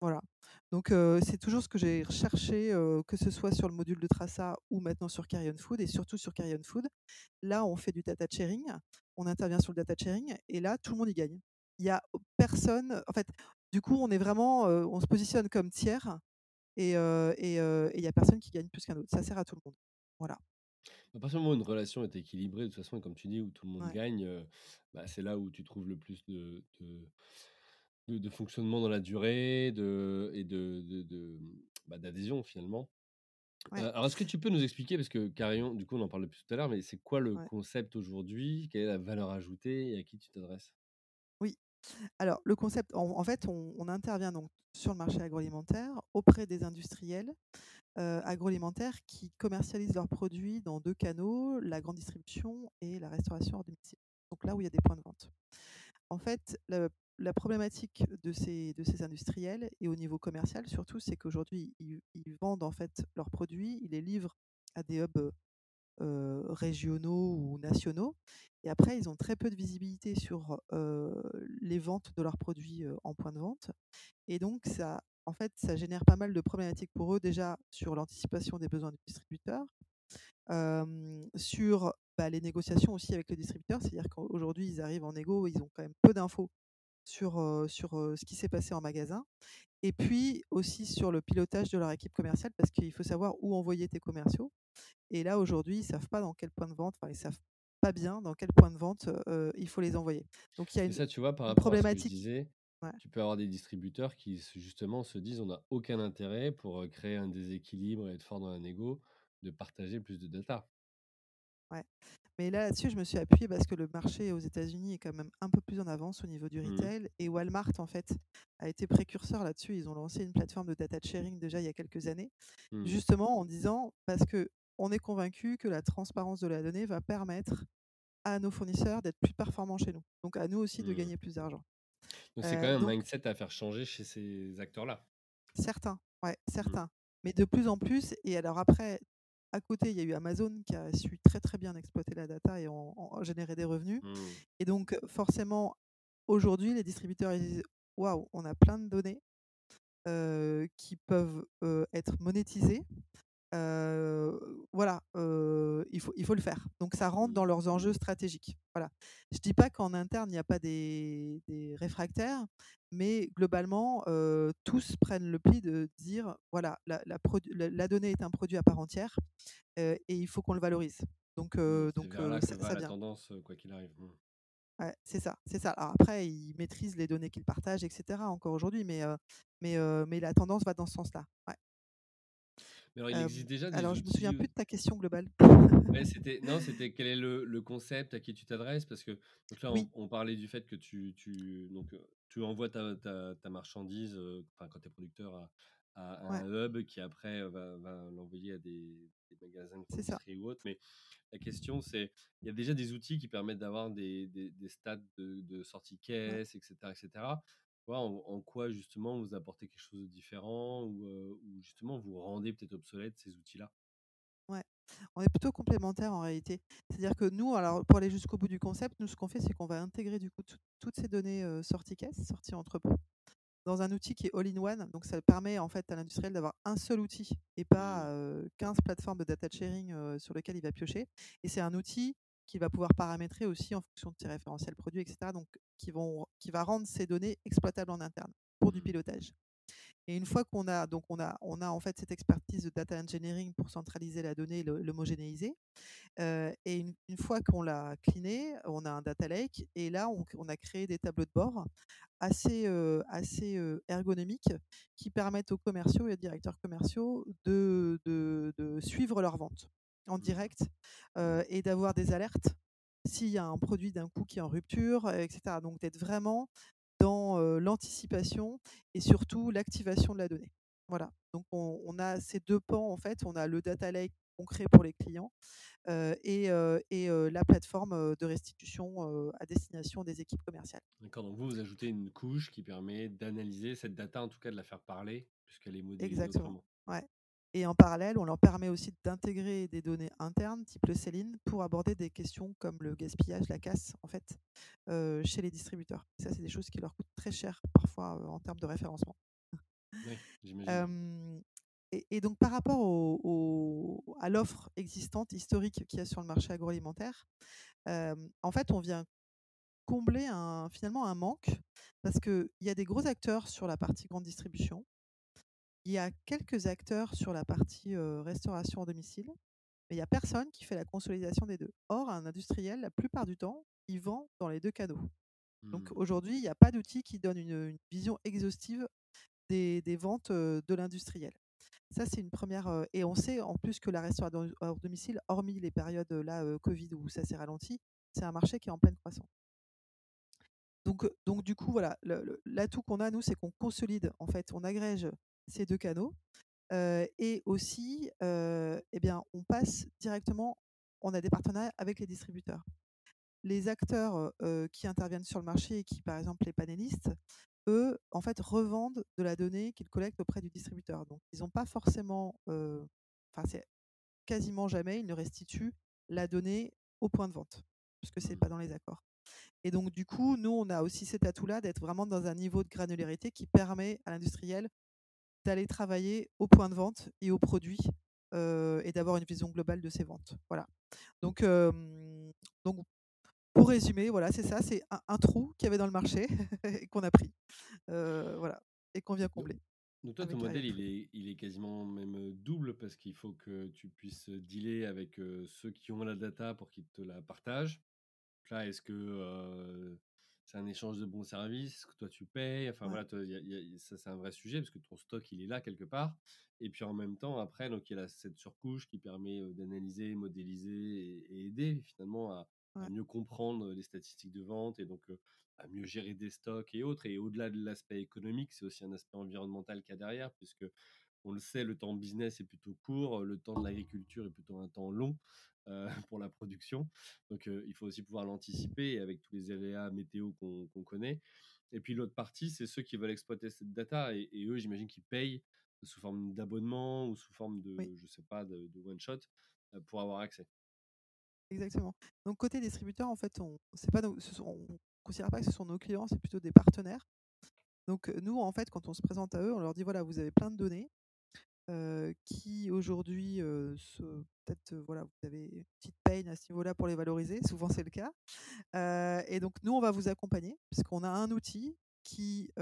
Voilà. Donc, c'est toujours ce que j'ai recherché, que ce soit sur le module de Traça ou maintenant sur Carrion Food et surtout sur Carrion Food. Là, on fait du data sharing, on intervient sur le data sharing et là, tout le monde y gagne. Il y a personne, en fait, du coup, on est vraiment, on se positionne comme tiers et il y a personne qui gagne plus qu'un autre. Ça sert à tout le monde. Voilà. À partir du moment où une relation est équilibrée, de toute façon, comme tu dis, où tout le monde gagne, bah, c'est là où tu trouves le plus de, de, fonctionnement dans la durée de, et de, de, bah, d'adhésion finalement. alors, est-ce que tu peux nous expliquer, parce que Carillon, du coup, on en parlait plus tout à l'heure, mais c'est quoi le concept aujourd'hui? Quelle est la valeur ajoutée et à qui tu t'adresses? Alors, le concept, en, fait, on, on, intervient donc sur le marché agroalimentaire auprès des industriels euh, agroalimentaires qui commercialisent leurs produits dans deux canaux, la grande distribution et la restauration hors domicile. Donc là où il y a des points de vente. En fait, la, problématique de ces, de ces industriels et au niveau commercial surtout, c'est qu'aujourd'hui, ils, vendent en fait leurs produits, ils les livrent à des hubs euh, régionaux ou nationaux. Et après, ils ont très peu de visibilité sur euh, les ventes de leurs produits en point de vente. Et donc, ça en fait, ça génère pas mal de problématiques pour eux, déjà sur l'anticipation des besoins du distributeur, sur bah, les négociations aussi avec le distributeur, c'est-à-dire qu'aujourd'hui, ils arrivent en égo, ils ont quand même peu d'infos sur, sur ce qui s'est passé en magasin, et puis aussi sur le pilotage de leur équipe commerciale, parce qu'il faut savoir où envoyer tes commerciaux. Et là, aujourd'hui, ils ne savent pas dans quel point de vente, enfin, ils savent pas bien dans quel point de vente il faut les envoyer. Donc il y a une, ça, tu vois, par rapport problématique. À ce que tu peux avoir des distributeurs qui justement se disent on n'a aucun intérêt pour créer un déséquilibre et être fort dans un ego de partager plus de data. Ouais. Mais là, là-dessus, je me suis appuyée parce que le marché aux États-Unis est quand même un peu plus en avance au niveau du mmh. retail. Et Walmart, en fait, a été précurseur là-dessus. Ils ont lancé une plateforme de data sharing déjà il y a quelques années, mmh. justement en disant parce que on est convaincu que la transparence de la donnée va permettre à nos fournisseurs d'être plus performants chez nous. Donc à nous aussi de mmh. gagner plus d'argent. Donc c'est quand même un mindset à faire changer chez ces acteurs-là. Certains, ouais, mmh. certains. Mais de plus en plus, et alors après, à côté, il y a eu Amazon qui a su très très bien exploiter la data et en, générer des revenus. Mmh. Et donc forcément, aujourd'hui, les distributeurs ils disent waouh, on a plein de données qui peuvent être monétisées voilà, il, faut, il faut le faire. Donc ça rentre dans leurs enjeux stratégiques. Voilà. Je ne dis pas qu'en interne, il n'y a pas des, réfractaires, mais globalement, tous prennent le pli de dire, voilà, la, la, donnée est un produit à part entière et il faut qu'on le valorise. Donc, donc ça, ça la tendance, quoi qu'il arrive. Mmh. Ouais, c'est ça, c'est ça. Alors après, ils maîtrisent les données qu'ils partagent, etc. Encore aujourd'hui, mais, mais, mais la tendance va dans ce slà Ouais alors, il existe déjà des alors, je me souviens plus de ta question globale. c'était, non, c'était quel est le, le, concept à qui tu t'adresses? Parce que donc là, on, parlait du fait que tu, tu, donc, tu envoies ta, ta, ta marchandise, enfin, quand tu es producteur, à, à un hub qui après va, va l'envoyer à des, des magasins de ou autre. Mais la question, c'est il y a déjà des outils qui permettent d'avoir des, des, des stades de, de sortie caisse, etc., etc en, quoi justement vous apportez quelque chose de différent ou, justement vous rendez peut-être obsolète ces outils-là? Ouais, on est plutôt complémentaires en réalité. C'est-à-dire que nous, alors pour aller jusqu'au bout du concept, nous ce qu'on fait, c'est qu'on va intégrer du coup toutes ces données sorties caisse, sorties entrepôt, dans un outil qui est all-in-one. Donc ça permet en fait à l'industriel d'avoir un seul outil et pas 15 mmh. plateformes de data sharing sur lesquelles il va piocher. Et c'est un outil qui va pouvoir paramétrer aussi en fonction de ses référentiels produits, etc. Donc, qui, vont, qui va rendre ces données exploitables en interne pour du pilotage. Et une fois qu'on a, donc on a, on a en fait cette expertise de data engineering pour centraliser la donnée, l'homogénéiser. Euh, et une, fois qu'on l'a cleané, on a un data lake. Et là, on, on a créé des tableaux de bord assez, euh, assez euh, ergonomiques qui permettent aux commerciaux et aux directeurs commerciaux de, de, de suivre leurs ventes en direct et d'avoir des alertes s'il y a un produit d'un coup qui est en rupture, etc. Donc d'être vraiment dans l'anticipation et surtout l'activation de la donnée. Voilà, donc on on a ces 2 pans en fait, on a le data lake concret pour les clients, et et la plateforme, de restitution, à destination des équipes commerciales. D'accord, donc vous, vous ajoutez une couche qui permet d'analyser cette data, en tout cas de la faire parler, puisqu'elle est modélisée Exactement, autrement. ouais et en parallèle, on leur permet aussi d'intégrer des données internes type le Céline pour aborder des questions comme le gaspillage, la casse en fait, chez les distributeurs. Ça, c'est des choses qui leur coûtent très cher parfois, en termes de référencement. Oui, et et donc par rapport au au à l'offre existante historique qu'il y a sur le marché agroalimentaire, en fait, on vient combler un finalement un manque parce qu'il y a des gros acteurs sur la partie grande distribution. Il y a quelques acteurs sur la partie, restauration à domicile, mais il y a personne qui fait la consolidation des 2. Or, un industriel, la plupart du temps, il vend dans les 2 canaux. Donc Mmh. aujourd'hui, il y a pas d'outil qui donne une, une vision exhaustive des des ventes, de l'industriel. Ça, c'est une première. re et on sait en plus que la restauration à domicile, hormis les périodes, là, covid où ça s'est ralenti, c'est un marché qui est en pleine croissance. Donc donc du coup, voilà, l'atout qu'on a nous, c'est qu'on consolide, en fait, on agrège ces 2 canaux, et aussi, et bien, on passe directement on a des partenariats avec les distributeurs. Les acteurs, qui interviennent sur le marché et qui, par exemple, les panélistes, eux, en fait, revendent de la donnée qu'ils collectent auprès du distributeur. Donc ils ont pas forcément, enfin, c'est quasiment jamais, ils ne restituent la donnée au point de vente, puisque c'est Mmh. pas dans les accords. Et donc du coup, nous, on a aussi cet atout-là d'être vraiment dans un niveau de granularité qui permet à l'industriel d'aller travailler au point de vente et au produit, heu et d'avoir une vision globale de ses ventes. Voilà. Donc donc pour résumer, voilà, c'est ça, c'est un un trou qu'il y avait dans le marché et qu'on a pris, voilà et qu'on vient combler donc toi, ton modèle, il est il est quasiment même, double parce qu'il faut que tu puisses, dealer avec, ceux qui ont la data pour qu'ils te la partagent. Là, est-ce que, c'est un échange de bons services? Que toi tu payes? Enfin Ouais, voilà, toi, il y a il y a ça, c'est un vrai sujet parce que ton stock, il est là quelque part et puis en même temps, après, donc il y a cette surcouche qui permet, d'analyser, modéliser et et aider finalement à mieux comprendre, les statistiques de vente et donc, à mieux gérer des stocks et autres et au-delà de l'aspect économique, c'est aussi un aspect environnemental qu'il y a derrière puisque on le sait, le temps business est plutôt court, le temps de l'agriculture est plutôt un temps long, heu, pour la production. Donc, il faut aussi pouvoir l'anticiper avec tous les aléas météo qu'on connaît. Et puis l'autre partie, c'est ceux qui veulent exploiter cette data et et eux, j'imagine qu'ils payent sous forme d'abonnement ou sous forme oui, de, je sais pas, de de one shot, heu, pour avoir accès. exactement. Donc côté distributeur, en fait, on on considère pas que ce sont nos clients, c'est plutôt des partenaires. Donc nous, en fait, quand on se présente à eux, on leur dit: «Voilà, vous avez plein de données, qui aujourd'hui, peut-être, voilà, vous avez une petite peine à ce niveau-là pour les valoriser», souvent c'est le cas. Et donc nous, on va vous accompagner puisqu'on a un outil qui,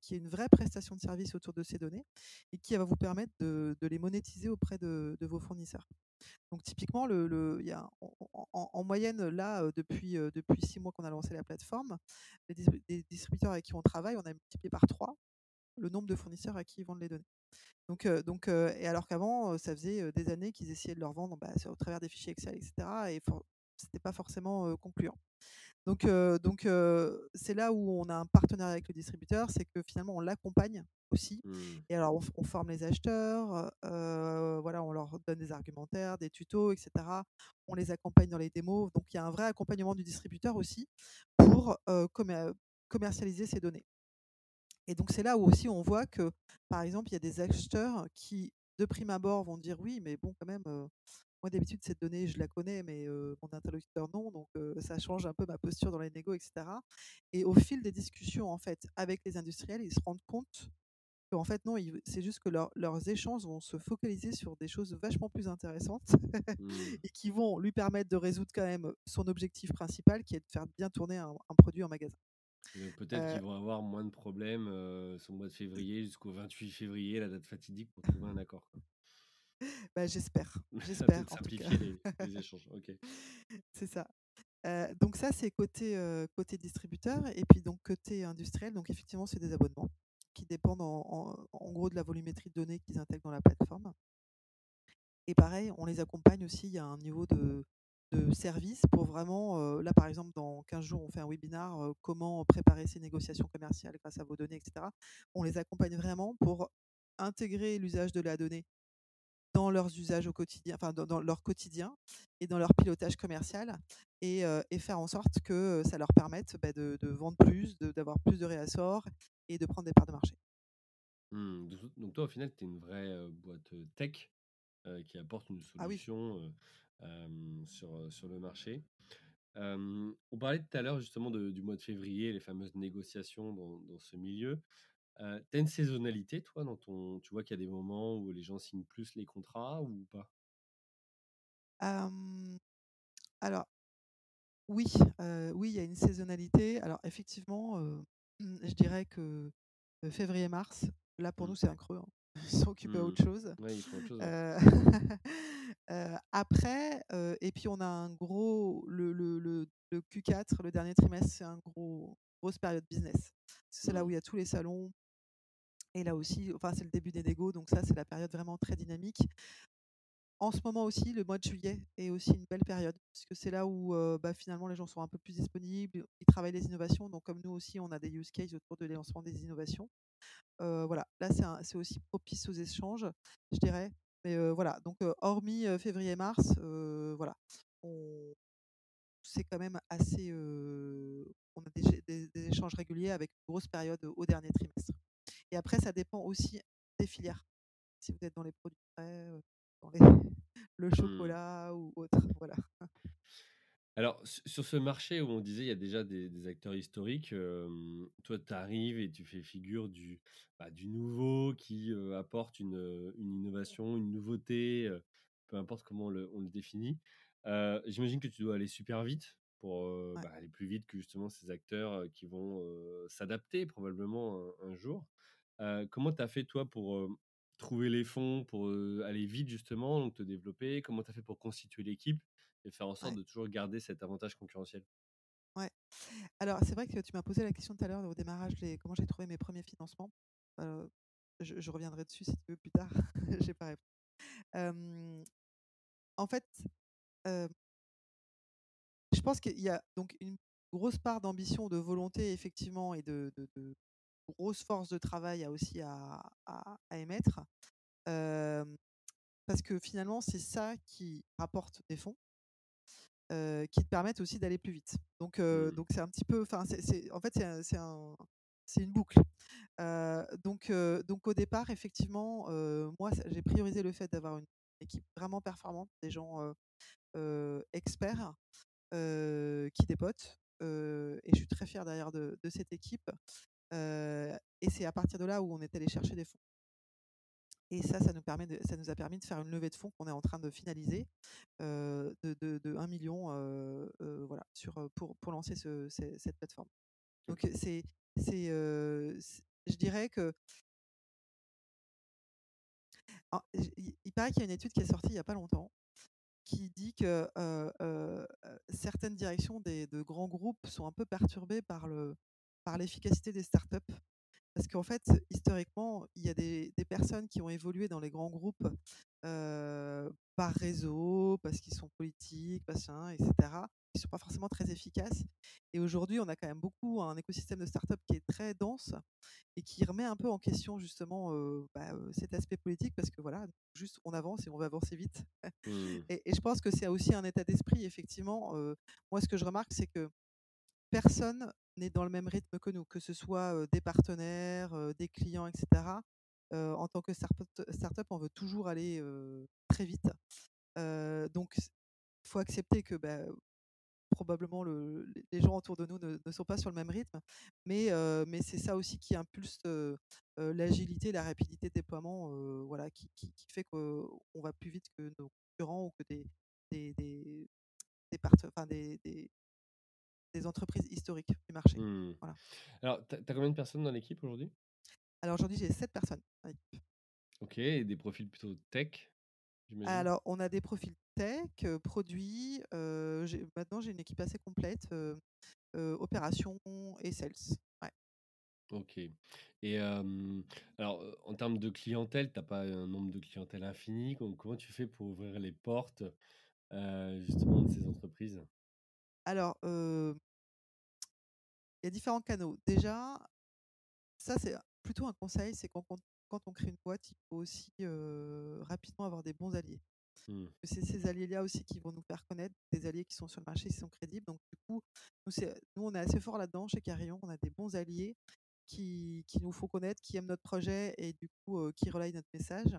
qui est une vraie prestation de service autour de ces données et qui va vous permettre de les monétiser auprès de vos fournisseurs. Donc typiquement, le le y a en en en en moyenne, là, depuis, depuis 6 mois qu'on a lancé la plateforme, les les distributeurs avec qui on travaille, on a multiplié par 3 le nombre de fournisseurs à qui ils vendent les données. Donc donc et alors qu'avant, ça faisait, des années qu'ils essayaient de leur vendre, bah, au travers des fichiers Excel et cetera et c'était pas forcément, concluant. Donc donc c'est là où on a un partenariat avec le distributeur, c'est que finalement on l'accompagne aussi Mmh. et alors on on forme les acheteurs, voilà, on leur donne des argumentaires, des tutos et cetera. On les accompagne dans les démos, donc il y a un vrai accompagnement du distributeur aussi pour, commercialiser ces données. Et donc c'est là où aussi on voit que, par exemple, il y a des acheteurs qui, de prime abord, vont dire: «Oui, mais bon quand même, moi d'habitude cette donnée je la connais, mais mon interlocuteur non, donc ça change un peu ma posture dans les négos» et cetera. Et au fil des discussions, en fait, avec les industriels, ils se rendent compte qu'en fait non, c'est juste que leurs leurs échanges vont se focaliser sur des choses vachement plus intéressantes Mmh. et qui vont lui permettre de résoudre quand même son objectif principal qui est de faire bien tourner un un produit en magasin. Peut-être Heu qu'ils vont avoir moins de problèmes, sur le mois de février jusqu'au 28 février, la date fatidique pour trouver un accord, bah, j'espère, j'espère en tout cas. simplifier les les échanges. OK. C'est ça. Donc ça, c'est côté, côté distributeur et puis donc côté industriel, donc effectivement, c'est des abonnements qui dépendent en en en gros de la volumétrie de données qu'ils intègrent dans la plateforme et pareil, on les accompagne aussi, il y a un niveau de de service pour vraiment, là, par exemple, dans 15 jours, on fait un webinar, comment préparer ses négociations commerciales grâce à vos données et cetera. On les accompagne vraiment pour intégrer l'usage de la donnée dans leurs usages au quotidien, enfin dans, leur quotidien et dans leur pilotage commercial et, faire en sorte que ça leur permette bah, de, vendre plus, d'avoir plus de réassorts et de prendre des parts de marché. Mmh, donc toi, au final, tu es une vraie boîte tech qui apporte une Ah solution sur, sur le marché. on parlait tout à l'heure justement du mois de février, les fameuses négociations dans, dans ce milieu. Euh, tu as une saisonnalité, toi, dans ton. Tu vois qu'il y a des moments où les gens signent plus les contrats ou pas? Alors, oui, oui, il y a une saisonnalité. Alors, effectivement, je dirais que février-mars, là, pour mmh. nous, c'est un creux. Hein. Ils sont occupés à mmh. autre chose. Oui, ils font autre chose. après, et puis on a un gros, le, le, le, le Q4, le dernier trimestre, c'est un gros, grosse période business. C'est là mmh. où il y a tous les salons, et là aussi, enfin, c'est le début des négos, donc ça, c'est la période vraiment très dynamique. En ce moment aussi, le mois de juillet est aussi une belle période, parce que c'est là où bah, finalement les gens sont un peu plus disponibles, ils travaillent les innovations, donc comme nous aussi, on a des use cases autour de lancement des innovations. Voilà, là, c'est aussi propice aux échanges, je dirais. Mais voilà, donc hormis février-mars, voilà, c'est quand même assez. on a des, des, échanges réguliers avec une grosse période au dernier trimestre. Et après, ça dépend aussi des filières. Si vous êtes dans les produits frais, dans le mmh. chocolat ou autre. Voilà. Alors, sur ce marché où on disait il y a déjà des, acteurs historiques, toi, tu arrives et tu fais figure du, bah, du nouveau qui apporte une, une, innovation, une nouveauté, peu importe comment on le, on le définit. J'imagine que tu dois aller super vite pour bah, aller plus vite que justement ces acteurs qui vont s'adapter probablement un jour. Comment tu as fait toi pour trouver les fonds, pour aller vite justement, donc te développer? Comment tu as fait pour constituer l'équipe? Et faire en sorte de toujours garder cet avantage concurrentiel Ouais. Alors, c'est vrai que tu m'as posé la question tout à l'heure au démarrage, comment j'ai trouvé mes premiers financements. je, reviendrai dessus si tu veux plus tard. j'ai pas répondu. en fait, je pense qu'il y a donc une grosse part d'ambition, de volonté, effectivement, et de, grosse force de travail à aussi à, émettre. parce que finalement, c'est ça qui rapporte des fonds. Qui te permettent aussi d'aller plus vite. Donc, mmh. donc c'est un petit peu, enfin, en fait, c'est, un, c'est une boucle. donc, donc, au départ, effectivement, moi, j'ai priorisé le fait d'avoir une équipe vraiment performante, des gens experts qui dépotent. et je suis très fière d'ailleurs de, de cette équipe et c'est à partir de là où on est allé chercher des fonds. Et ça, ça nous, permet de, ça nous a permis de faire une levée de fonds qu'on est en train de finaliser de, de, 1 million voilà, sur, pour, pour lancer ce, cette plateforme. Donc, c'est, c'est, je dirais que. il paraît qu'il y a une étude qui est sortie il n'y a pas longtemps qui dit que certaines directions des, de grands groupes sont un peu perturbées par le, par l'efficacité des startups. Parce qu'en fait, historiquement, il y a des, personnes qui ont évolué dans les grands groupes par réseau, parce qu'ils sont politiques, machin, etc., qui ne sont pas forcément très efficaces. Et aujourd'hui, on a quand même beaucoup un écosystème de startups qui est très dense et qui remet un peu en question justement bah, cet aspect politique, parce que voilà, juste on avance et on va avancer vite. Mmh. Et, et, je pense que c'est aussi un état d'esprit, effectivement. moi, ce que je remarque, c'est que personne n'est dans le même rythme que nous, que ce soit des partenaires, des clients, etc. en tant que startup, on veut toujours aller très vite. donc, il faut accepter que bah, probablement les gens autour de nous ne, sont pas sur le même rythme, mais, c'est ça aussi qui impulse l'agilité, la rapidité de déploiement, voilà, qui, fait qu'on va plus vite que nos concurrents ou que des, des entreprises historiques du marché. Mmh. Voilà. Alors, tu as, combien de personnes dans l'équipe aujourd'hui? Alors aujourd'hui, j'ai 7 personnes dans l'équipe. Ok, et des profils plutôt tech Alors, on a des profils tech, euh, produits. Euh, maintenant, j'ai une équipe assez complète, euh, opération et sales. Ouais. Ok. Et alors, en termes de clientèle, tu n'as pas un nombre de clientèle infini. Comment, tu fais pour ouvrir les portes justement de ces entreprises? Alors, il y a différents canaux. Déjà, ça c'est plutôt un conseil, c'est quand quand on crée une boîte, il faut aussi rapidement avoir des bons alliés. Mmh. C'est ces alliés-là aussi qui vont nous faire connaître, des alliés qui sont sur le marché, qui sont crédibles. Donc, du coup, nous, nous on est assez fort là-dedans chez Carillon. On a des bons alliés qui, qui, nous font connaître, qui aiment notre projet et du coup, qui relayent notre message.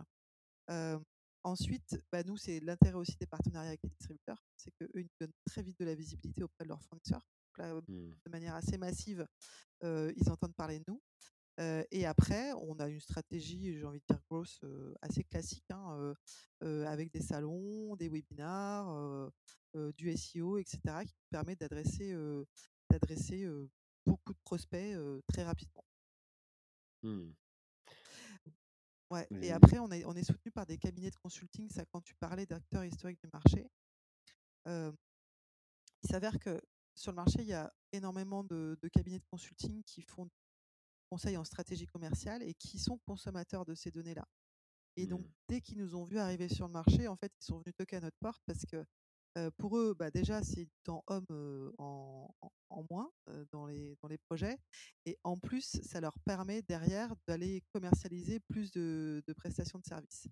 Ensuite, bah, nous, c'est l'intérêt aussi des partenariats avec les distributeurs. C'est qu'eux, ils donnent très vite de la visibilité auprès de leurs fournisseurs. Mmh. De manière assez massive, ils entendent parler de nous et après, on a une stratégie, j'ai envie de dire grosse, assez classique, hein, avec des salons, des webinars, du SEO, etc., qui permet d'adresser, d'adresser beaucoup de prospects très rapidement. Mmh. Ouais. Et après, on est, on est soutenu par des cabinets de consulting. Ça, quand tu parlais d'acteurs historiques du marché, il s'avère que sur le marché, il y a énormément de, de cabinets de consulting qui font conseils en stratégie commerciale et qui sont consommateurs de ces données-là. Et donc, mmh. dès qu'ils nous ont vus arriver sur le marché, en fait, ils sont venus toquer à notre porte parce que pour eux, bah, déjà, c'est temps homme en, en, moins dans, les, dans les projets. Et en plus, ça leur permet derrière d'aller commercialiser plus de, de, prestations de services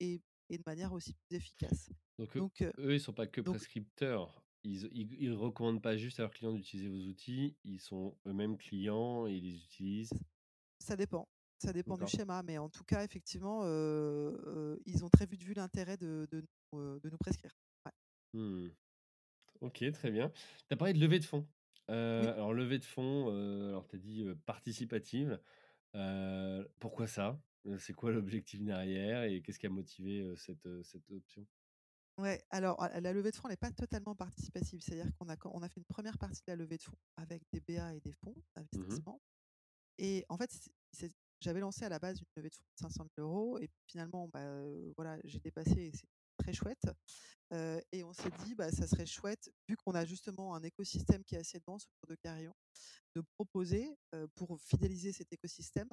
et, et, de manière aussi plus efficace. Donc, donc eux, ils ne sont pas que prescripteurs. Ils ne recommandent pas juste à leurs clients d'utiliser vos outils, ils sont eux-mêmes clients et ils les utilisent. Ça dépend. Ça dépend du schéma, mais en tout cas, effectivement, ils ont très vite vu l'intérêt de, de, de, nous prescrire. Mmh. Ok, très bien. Tu as parlé de levée de fonds. Alors, levée de fonds, alors tu as dit participative. pourquoi ça? C'est quoi l'objectif derrière et qu'est-ce qui a motivé cette, cette option? Ouais, alors la levée de fonds n'est pas totalement participative. C'est-à-dire qu'on a, on a fait une première partie de la levée de fonds avec des BA et des fonds mmh d'investissement. Et en fait, j'avais lancé à la base une levée de fonds de 500 000 euros et finalement, bah, voilà, j'ai dépassé et c'est très chouette. et on s'est dit, bah, ça serait chouette, vu qu'on a justement un écosystème qui est assez dense autour de Carillon, de proposer pour fidéliser cet écosystème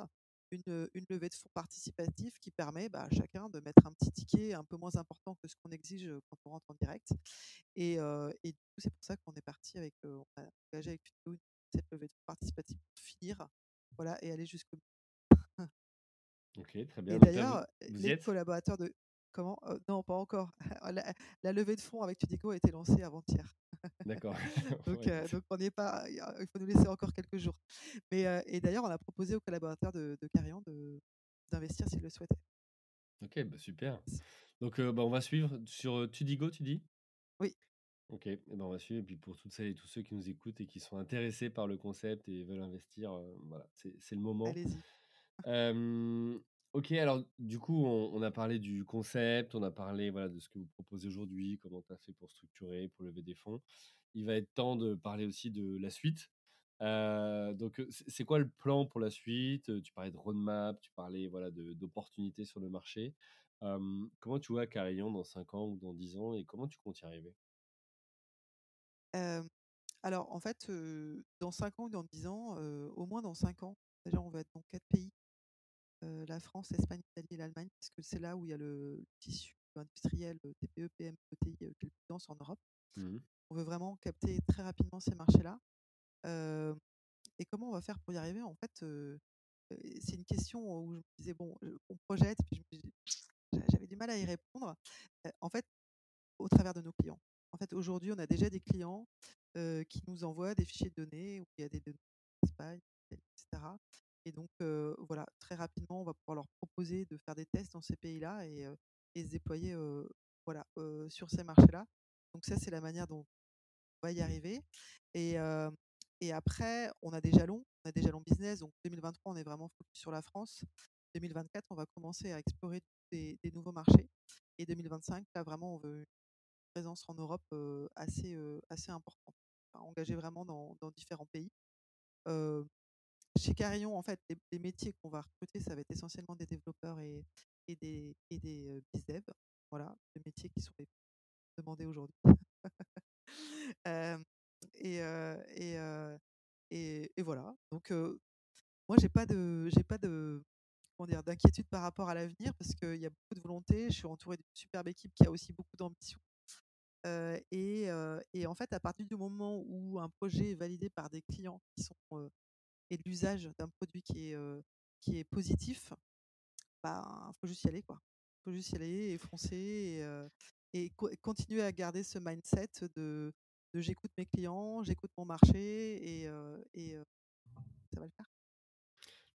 une, levée de fonds participatif qui permet bah, à chacun de mettre un petit ticket un peu moins important que ce qu'on exige quand on rentre en direct. Et, et du coup, c'est pour ça qu'on est parti avec, on a engagé avec cette levée de fonds participatif pour finir voilà, et aller jusqu'au bout. ok, très bien. Et d'ailleurs, les collaborateurs de. Comment Non, pas encore. La, levée de fonds avec Tudico a été lancée avant-hier. D'accord. donc, donc, on n'est pas. Il faut nous laisser encore quelques jours. Mais, et d'ailleurs, on a proposé aux collaborateurs de, de Carillon d'investir s'ils le souhaitaient. Ok, bah super. Donc, bah, on va suivre sur Tudigo, tu dis? Oui. Ok, et ben on va suivre. Et puis pour toutes celles et tous ceux qui nous écoutent et qui sont intéressés par le concept et veulent investir, voilà, c'est le moment. Allez-y. Ok, alors du coup, on, a parlé du concept, on a parlé voilà, de ce que vous proposez aujourd'hui, comment tu as fait pour structurer, pour lever des fonds. Il va être temps de parler aussi de la suite. donc, c'est quoi le plan pour la suite? Tu parlais de roadmap, tu parlais voilà, d'opportunités sur le marché. comment tu vois Carillon dans 5 ans ou dans 10 ans et comment tu comptes y arriver? Alors, en fait, dans 5 ans ou dans 10 ans, au moins dans 5 ans, déjà, on va être dans 4 pays la France, l'Espagne, l'Italie et l'Allemagne, parce que c'est là où il y a le tissu industriel TPE, PME, ETI qui est le plus dense en Europe. Mmh on veut vraiment capter très rapidement ces marchés-là. et comment on va faire pour y arriver? En fait, c'est une question où je me disais, bon, on projette, puis j'avais du mal à y répondre. en fait, au travers de nos clients. En fait, aujourd'hui, on a déjà des clients qui nous envoient des fichiers de données où il y a des données Espagne, etc. Et donc, voilà, très rapidement, on va pouvoir leur proposer de faire des tests dans ces pays-là et, se déployer voilà, sur ces marchés-là. Donc, ça, c'est la manière dont on va y arriver. Et, après, on a des jalons, on a des jalons business. Donc, 2023, on est vraiment focus sur la France. 2024, on va commencer à explorer des, nouveaux marchés. Et 2025, là, vraiment, on veut une présence en Europe assez, assez importante. engager vraiment dans, dans différents pays chez Carillon, en fait, les, métiers qu'on va recruter, ça va être essentiellement des développeurs et, des, et des. Voilà, les métiers qui sont demandés aujourd'hui. et, et, et, voilà. Donc, moi, j'ai pas pas d'inquiétude par rapport à l'avenir parce qu'il y a beaucoup de volonté. Je suis entourée d'une superbe équipe qui a aussi beaucoup d'ambition. et, en fait, à partir du moment où un projet est validé par des clients qui sont et l'usage d'un produit qui est, qui est positif, bah, faut juste y aller, quoi. Faut juste y aller et foncer et heu et co continuer à garder ce mindset de de j'écoute mes clients, j'écoute mon marché et ça va le faire.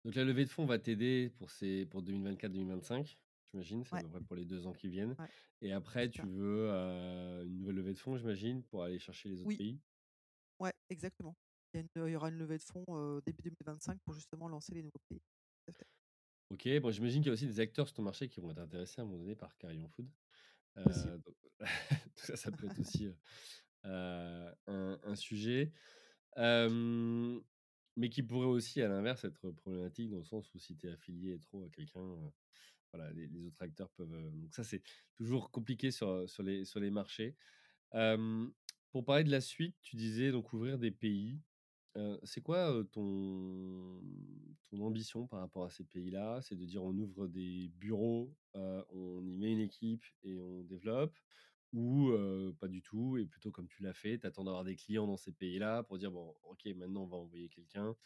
Donc la levée de fonds va t'aider pour ces pour 2024-2025, j'imagine? C'est à Ouais, peu près pour les 2 ans qui viennent ouais, et après tu ça. veux, une nouvelle levée de fonds, j'imagine, pour aller chercher les autres Oui, pays? ouais, exactement. Il y a une il y aura une levée de fonds, heu, début 2025 pour justement lancer les nouveaux pays. Tout à fait. OK, bon, j'imagine qu'il y a aussi des acteurs sur ton marché qui vont être intéressés à un moment donné par Carillon Food. Donc tout ça, ça peut être aussi, un un sujet. Mais qui pourrait aussi, à l'inverse, être problématique dans le sens où si tu es affilié trop à quelqu'un, voilà, les les autres acteurs peuvent, donc ça, c'est toujours compliqué sur, sur les sur les marchés. Pour parler de la suite, tu disais donc ouvrir des pays. C'est quoi, ton ton ambition par rapport à ces pays-là? C'est de dire on ouvre des bureaux, on y met une équipe et on développe? Ou, pas du tout et plutôt comme tu l'as fait, tu attends d'avoir des clients dans ces pays-là pour dire: «Bon, OK, maintenant on va envoyer quelqu'un».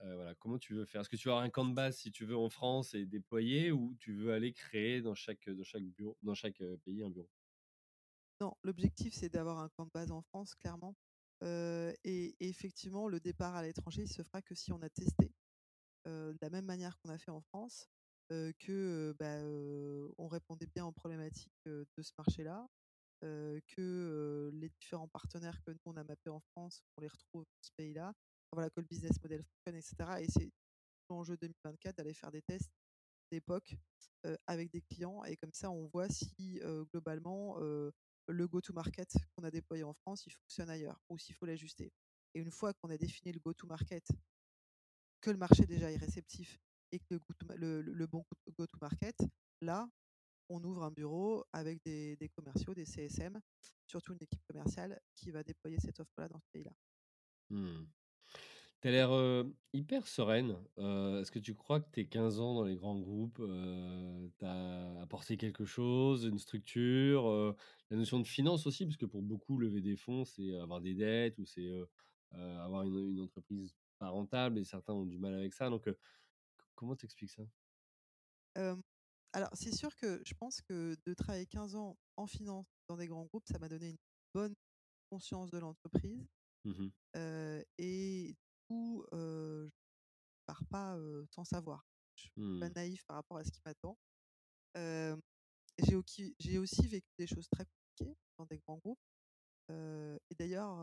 Voilà, comment tu veux faire? Est-ce que tu vas avoir un camp de base, si tu veux, en France et déployer ou tu veux aller créer dans chaque, dans chaque bureau dans chaque, pays un bureau? Non, l'objectif, c'est d'avoir un camp de base en France, clairement. Et effectivement, le départ à l'étranger, il se fera que si on a testé, de la même manière qu'on a fait en France, heu, que, bah, on répondait bien aux problématiques, de ce marché-là, que, les différents partenaires que nous on a mappés en France, on les retrouve dans ce pays-là. Voilà, que le business model fonctionne et cetera et c'est l'enjeu 2024 d'aller faire des tests d'époque, avec des clients et comme ça on voit si, globalement, le go to market qu'on a déployé en France, il fonctionne ailleurs ou s'il faut l'ajuster et une fois qu'on a défini le go to market, que le marché déjà est réceptif et que le bon go to market, là, on ouvre un bureau avec des des commerciaux, des CSM, surtout une équipe commerciale qui va déployer cette offre-là dans ce pays-là. Mmh. Tu as l'air, hyper sereine. Est-ce que tu crois que tes 15 ans dans les grands groupes, heu, t'a apporté quelque chose, une structure, la notion de finance aussi? Parce que pour beaucoup, lever des fonds, c'est avoir des dettes ou c'est, avoir une une entreprise pas rentable et certains ont du mal avec ça. Donc, c comment t'expliques ça? Alors c'est sûr que je pense que de travailler 15 ans en finance dans des grands groupes, ça m'a donné une bonne conscience de l'entreprise, Mmh et coup, heu, je pars pas, sans savoir. Je suis pas Mmh. naïve par rapport à ce qui m'attend. J'ai aussi vécu des choses très compliquées dans des grands groupes, et d'ailleurs,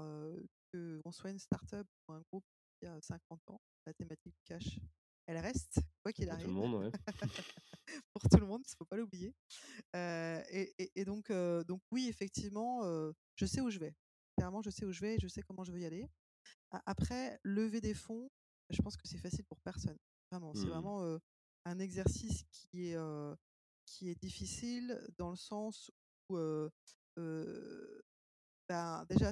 qu'on soit une start-up ou un groupe qui a 50 ans, la thématique du cash, elle reste, quoi qu'il Pour tout le arrive, monde, ouais. pour tout le monde, il faut pas l'oublier. Et et et donc oui, effectivement, je sais où je vais. Clairement, je sais où je vais et je sais comment je veux y aller. Après, lever des fonds, je pense que c'est facile pour personne. Vraiment, c'est Mmh. vraiment, un exercice qui est, qui est difficile dans le sens où, ben, déjà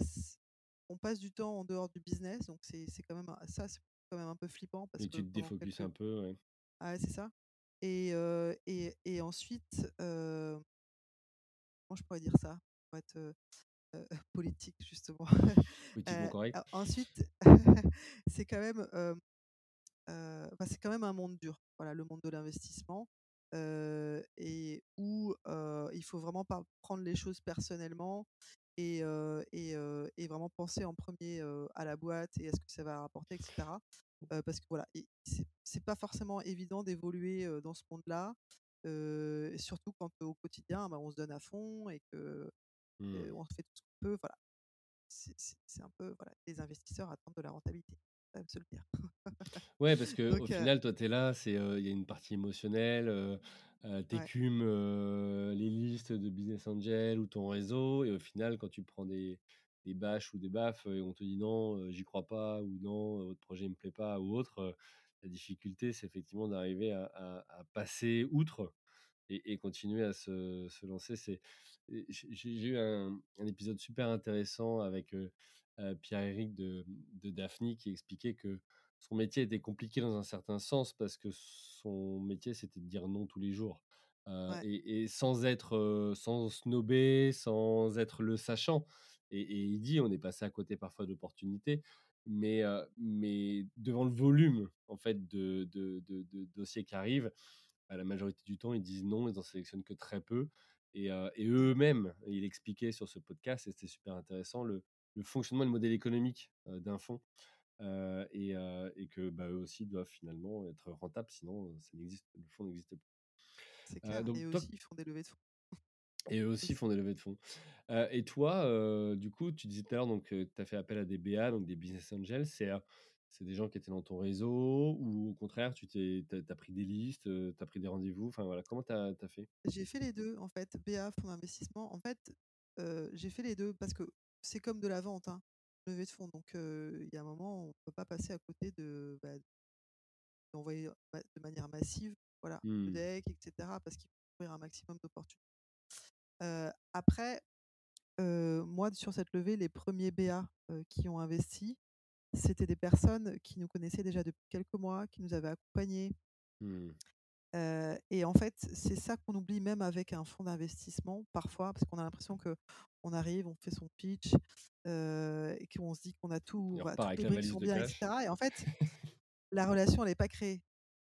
on passe du temps en dehors du business, donc c'est quand même un ça, c'est quand même un peu flippant parce Et que tu te défocuses quelques un peu, ouais. ah c'est ça et et et ensuite, comment je pourrais dire ça? Pour être, politique justement. Politiquement correct? ensuite, c'est quand même, bah, c'est quand même un monde dur, voilà, le monde de l'investissement, et où, il faut vraiment pas prendre les choses personnellement et et et vraiment penser en premier er à la boîte et à ce que ça va rapporter et cetera. Heu, parce que voilà, c'est c'est pas forcément évident d'évoluer, dans ce monde-là, surtout quand au quotidien, bah, on se donne à fond et que, Mmh. on fait tout ce qu'on peut, voilà. C'est un peu, voilà, les investisseurs attendent de la rentabilité, quand même se le dire. Ouais, parce qu'au Donc heu, final, toi, tu es là, il y a une partie émotionnelle, tu ouais, les listes de business angels ou ton réseau et au final, quand tu prends des des bâches ou des baffes et on te dit: «Non, j'y crois pas» ou «Non, votre projet me plaît pas» ou autre, la difficulté, c'est effectivement d'arriver à à à passer outre et et continuer à se se lancer. C'est j'ai eu un un épisode super intéressant avec, heu, Pierre-Éric de de Daphni qui expliquait que son métier était compliqué dans un certain sens parce que son métier, c'était de dire non tous les jours. Ouais. et et sans être, sans snober, sans être le sachant et et il dit: «On est passé à côté parfois d'opportunités», mais mais devant le volume, en fait, de de de de dossiers qui arrivent, bah, la majorité du temps, ils disent non, ils en sélectionnent que très peu. Et, eux-mêmes, il expliquait sur ce podcast, et c'était super intéressant, le, fonctionnement et le modèle économique d'un fonds. Et, que bah, eux aussi doivent finalement être rentables, sinon ça n'existe, le fonds n'existe plus. C'est clair, et eux aussi, ils font des levées de fonds. Et eux aussi font des levées de fonds. et toi, du coup, tu disais tout à l'heure, donc tu as fait appel à des BA, donc des business angels. C'est c'est des gens qui étaient dans ton réseau ou au contraire, tu t'es, as, pris des listes, tu as pris des rendez-vous? Enfin voilà, comment tu as, fait? J'ai fait les deux, en fait. BA, fonds d'investissement. En fait, j'ai fait les deux parce que c'est comme de la vente, hein, levée de fonds. Donc il y a un moment, on ne peut pas passer à côté de bah, d'envoyer bah, de manière massive voilà, le mmh. deck, etc. parce qu'il faut ouvrir un maximum d'opportunités. après, moi, sur cette levée, les premiers BA qui ont investi, c'était des personnes qui nous connaissaient déjà depuis quelques mois, qui nous avaient accompagnés. Mmh. et en fait, c'est ça qu'on oublie même avec un fonds d'investissement parfois, parce qu'on a l'impression que on arrive, on fait son pitch, et qu'on se dit qu'on a tout, toutes les briques sont bien, etc. Et en fait, la relation, elle n'est pas créée.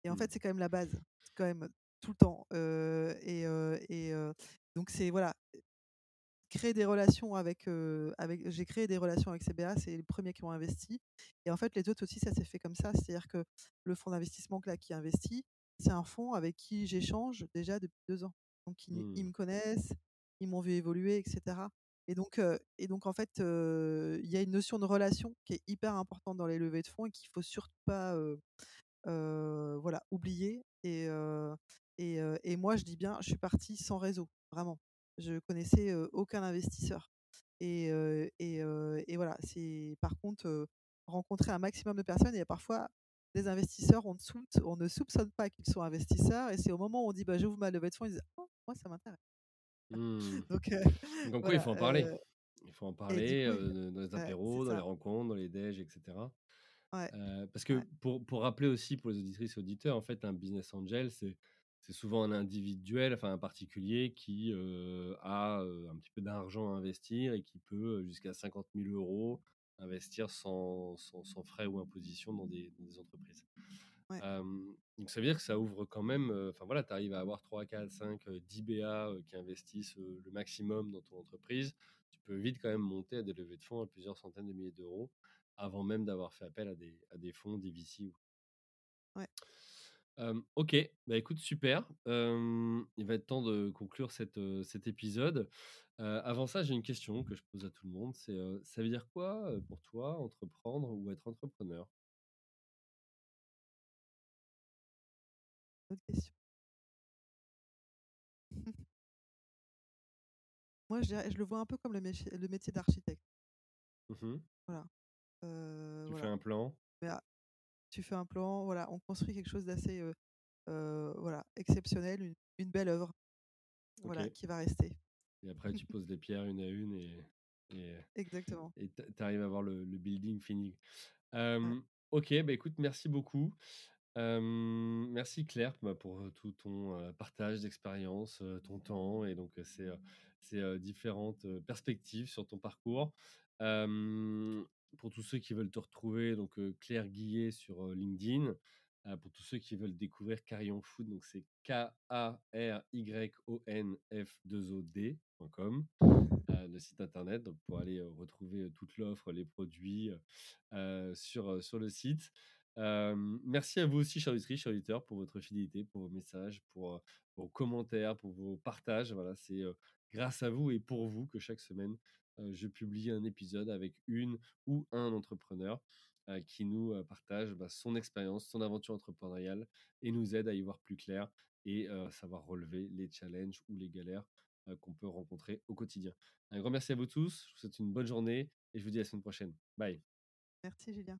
Et en mmh. fait, c'est quand même la base, quand même tout le temps. et, et donc c'est voilà, créer des relations avec, avec j'ai créé des relations avec CBA, c'est les premiers qui ont investi. Et en fait, les autres aussi, ça s'est fait comme ça. C'est-à-dire que le fonds d'investissement là, qui investit, c'est un fonds avec qui j'échange déjà depuis deux ans. Donc, ils, mmh. me connaissent, ils m'ont vu évoluer, etc. Et donc, et donc en fait, il y a une notion de relation qui est hyper importante dans les levées de fonds et qu'il faut surtout pas voilà, oublier. Et, et, et, moi, je dis bien, je suis partie sans réseau, vraiment. Je connaissais aucun investisseur. Et, et, et voilà, c'est par contre rencontrer un maximum de personnes. Et parfois, des investisseurs, on ne, on ne soupçonne pas qu'ils sont investisseurs. Et c'est au moment où on dit bah, j'ouvre ma levée de fonds, ils disent «Oh, moi, ça m'intéresse. Mmh. Donc, Donc oui, il faut en parler. il faut en parler dans les apéros, dans les rencontres, dans les déj, etc. parce que pour, pour rappeler aussi pour les auditrices et auditeurs, en fait, un business angel, c'est c'est souvent un individuel, enfin un particulier qui a un petit peu d'argent à investir et qui peut jusqu'à 50 000 euros investir sans, sans, frais ou imposition dans des, dans des entreprises. donc ça veut dire que ça ouvre quand même, enfin voilà, tu arrives à avoir 3, 4, 5, 10 BA qui investissent le maximum dans ton entreprise. Tu peux vite quand même monter à des levées de fonds à plusieurs centaines de milliers d'euros avant même d'avoir fait appel à des, à des fonds, des VC. Ouais ok, bah écoute, super. il va être temps de conclure cette, cet épisode. avant ça, j'ai une question que je pose à tout le monde. C'est, ça veut dire quoi pour toi entreprendre ou être entrepreneur? Bonne question. Moi, je, je le vois un peu comme le, métier, le métier d'architecte. Mmh voilà. tu fais un plan? Tu fais un plan, voilà, on construit quelque chose d'assez voilà, exceptionnel, une, belle œuvre voilà, qui va rester. Et après, tu poses les pierres une à une et. et Exactement. Et tu arrives à voir le, building fini. Ok, bah écoute, merci beaucoup. merci Claire bah, pour tout ton partage d'expérience, ton temps et donc ces, ces différentes perspectives sur ton parcours pour tous ceux qui veulent te retrouver, donc Claire Guillet sur LinkedIn. pour tous ceux qui veulent découvrir Carillon Food, donc c'est K-A-R-Y-O-N-F-2-O-D.com, le site internet, donc pour aller retrouver toute l'offre, les produits sur, sur le site. merci à vous aussi, chers auditeurs, chers auditeurs, pour votre fidélité, pour vos messages, pour vos commentaires, pour vos partages. Voilà, c'est grâce à vous et pour vous que chaque semaine, je publie un épisode avec une ou un entrepreneur qui nous partage bah, son expérience, son aventure entrepreneuriale et nous aide à y voir plus clair et savoir relever les challenges ou les galères qu'on peut rencontrer au quotidien. Un grand merci à vous tous, je vous souhaite une bonne journée et je vous dis à la semaine prochaine. Bye. Merci Julien.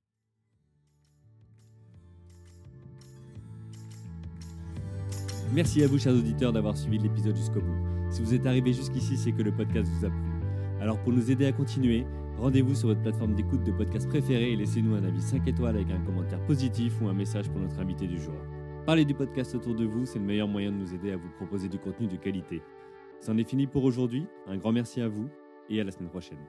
Merci à vous, chers auditeurs, d'avoir suivi l'épisode jusqu'au bout. Si vous êtes arrivé jusqu'ici, c'est que le podcast vous a plu. Alors pour nous aider à continuer, rendez-vous sur votre plateforme d'écoute de podcast préférée et laissez-nous un avis 5 étoiles avec un commentaire positif ou un message pour notre invité du jour. Parlez du podcast autour de vous, c'est le meilleur moyen de nous aider à vous proposer du contenu de qualité. C'en est fini pour aujourd'hui, un grand merci à vous et à la semaine prochaine.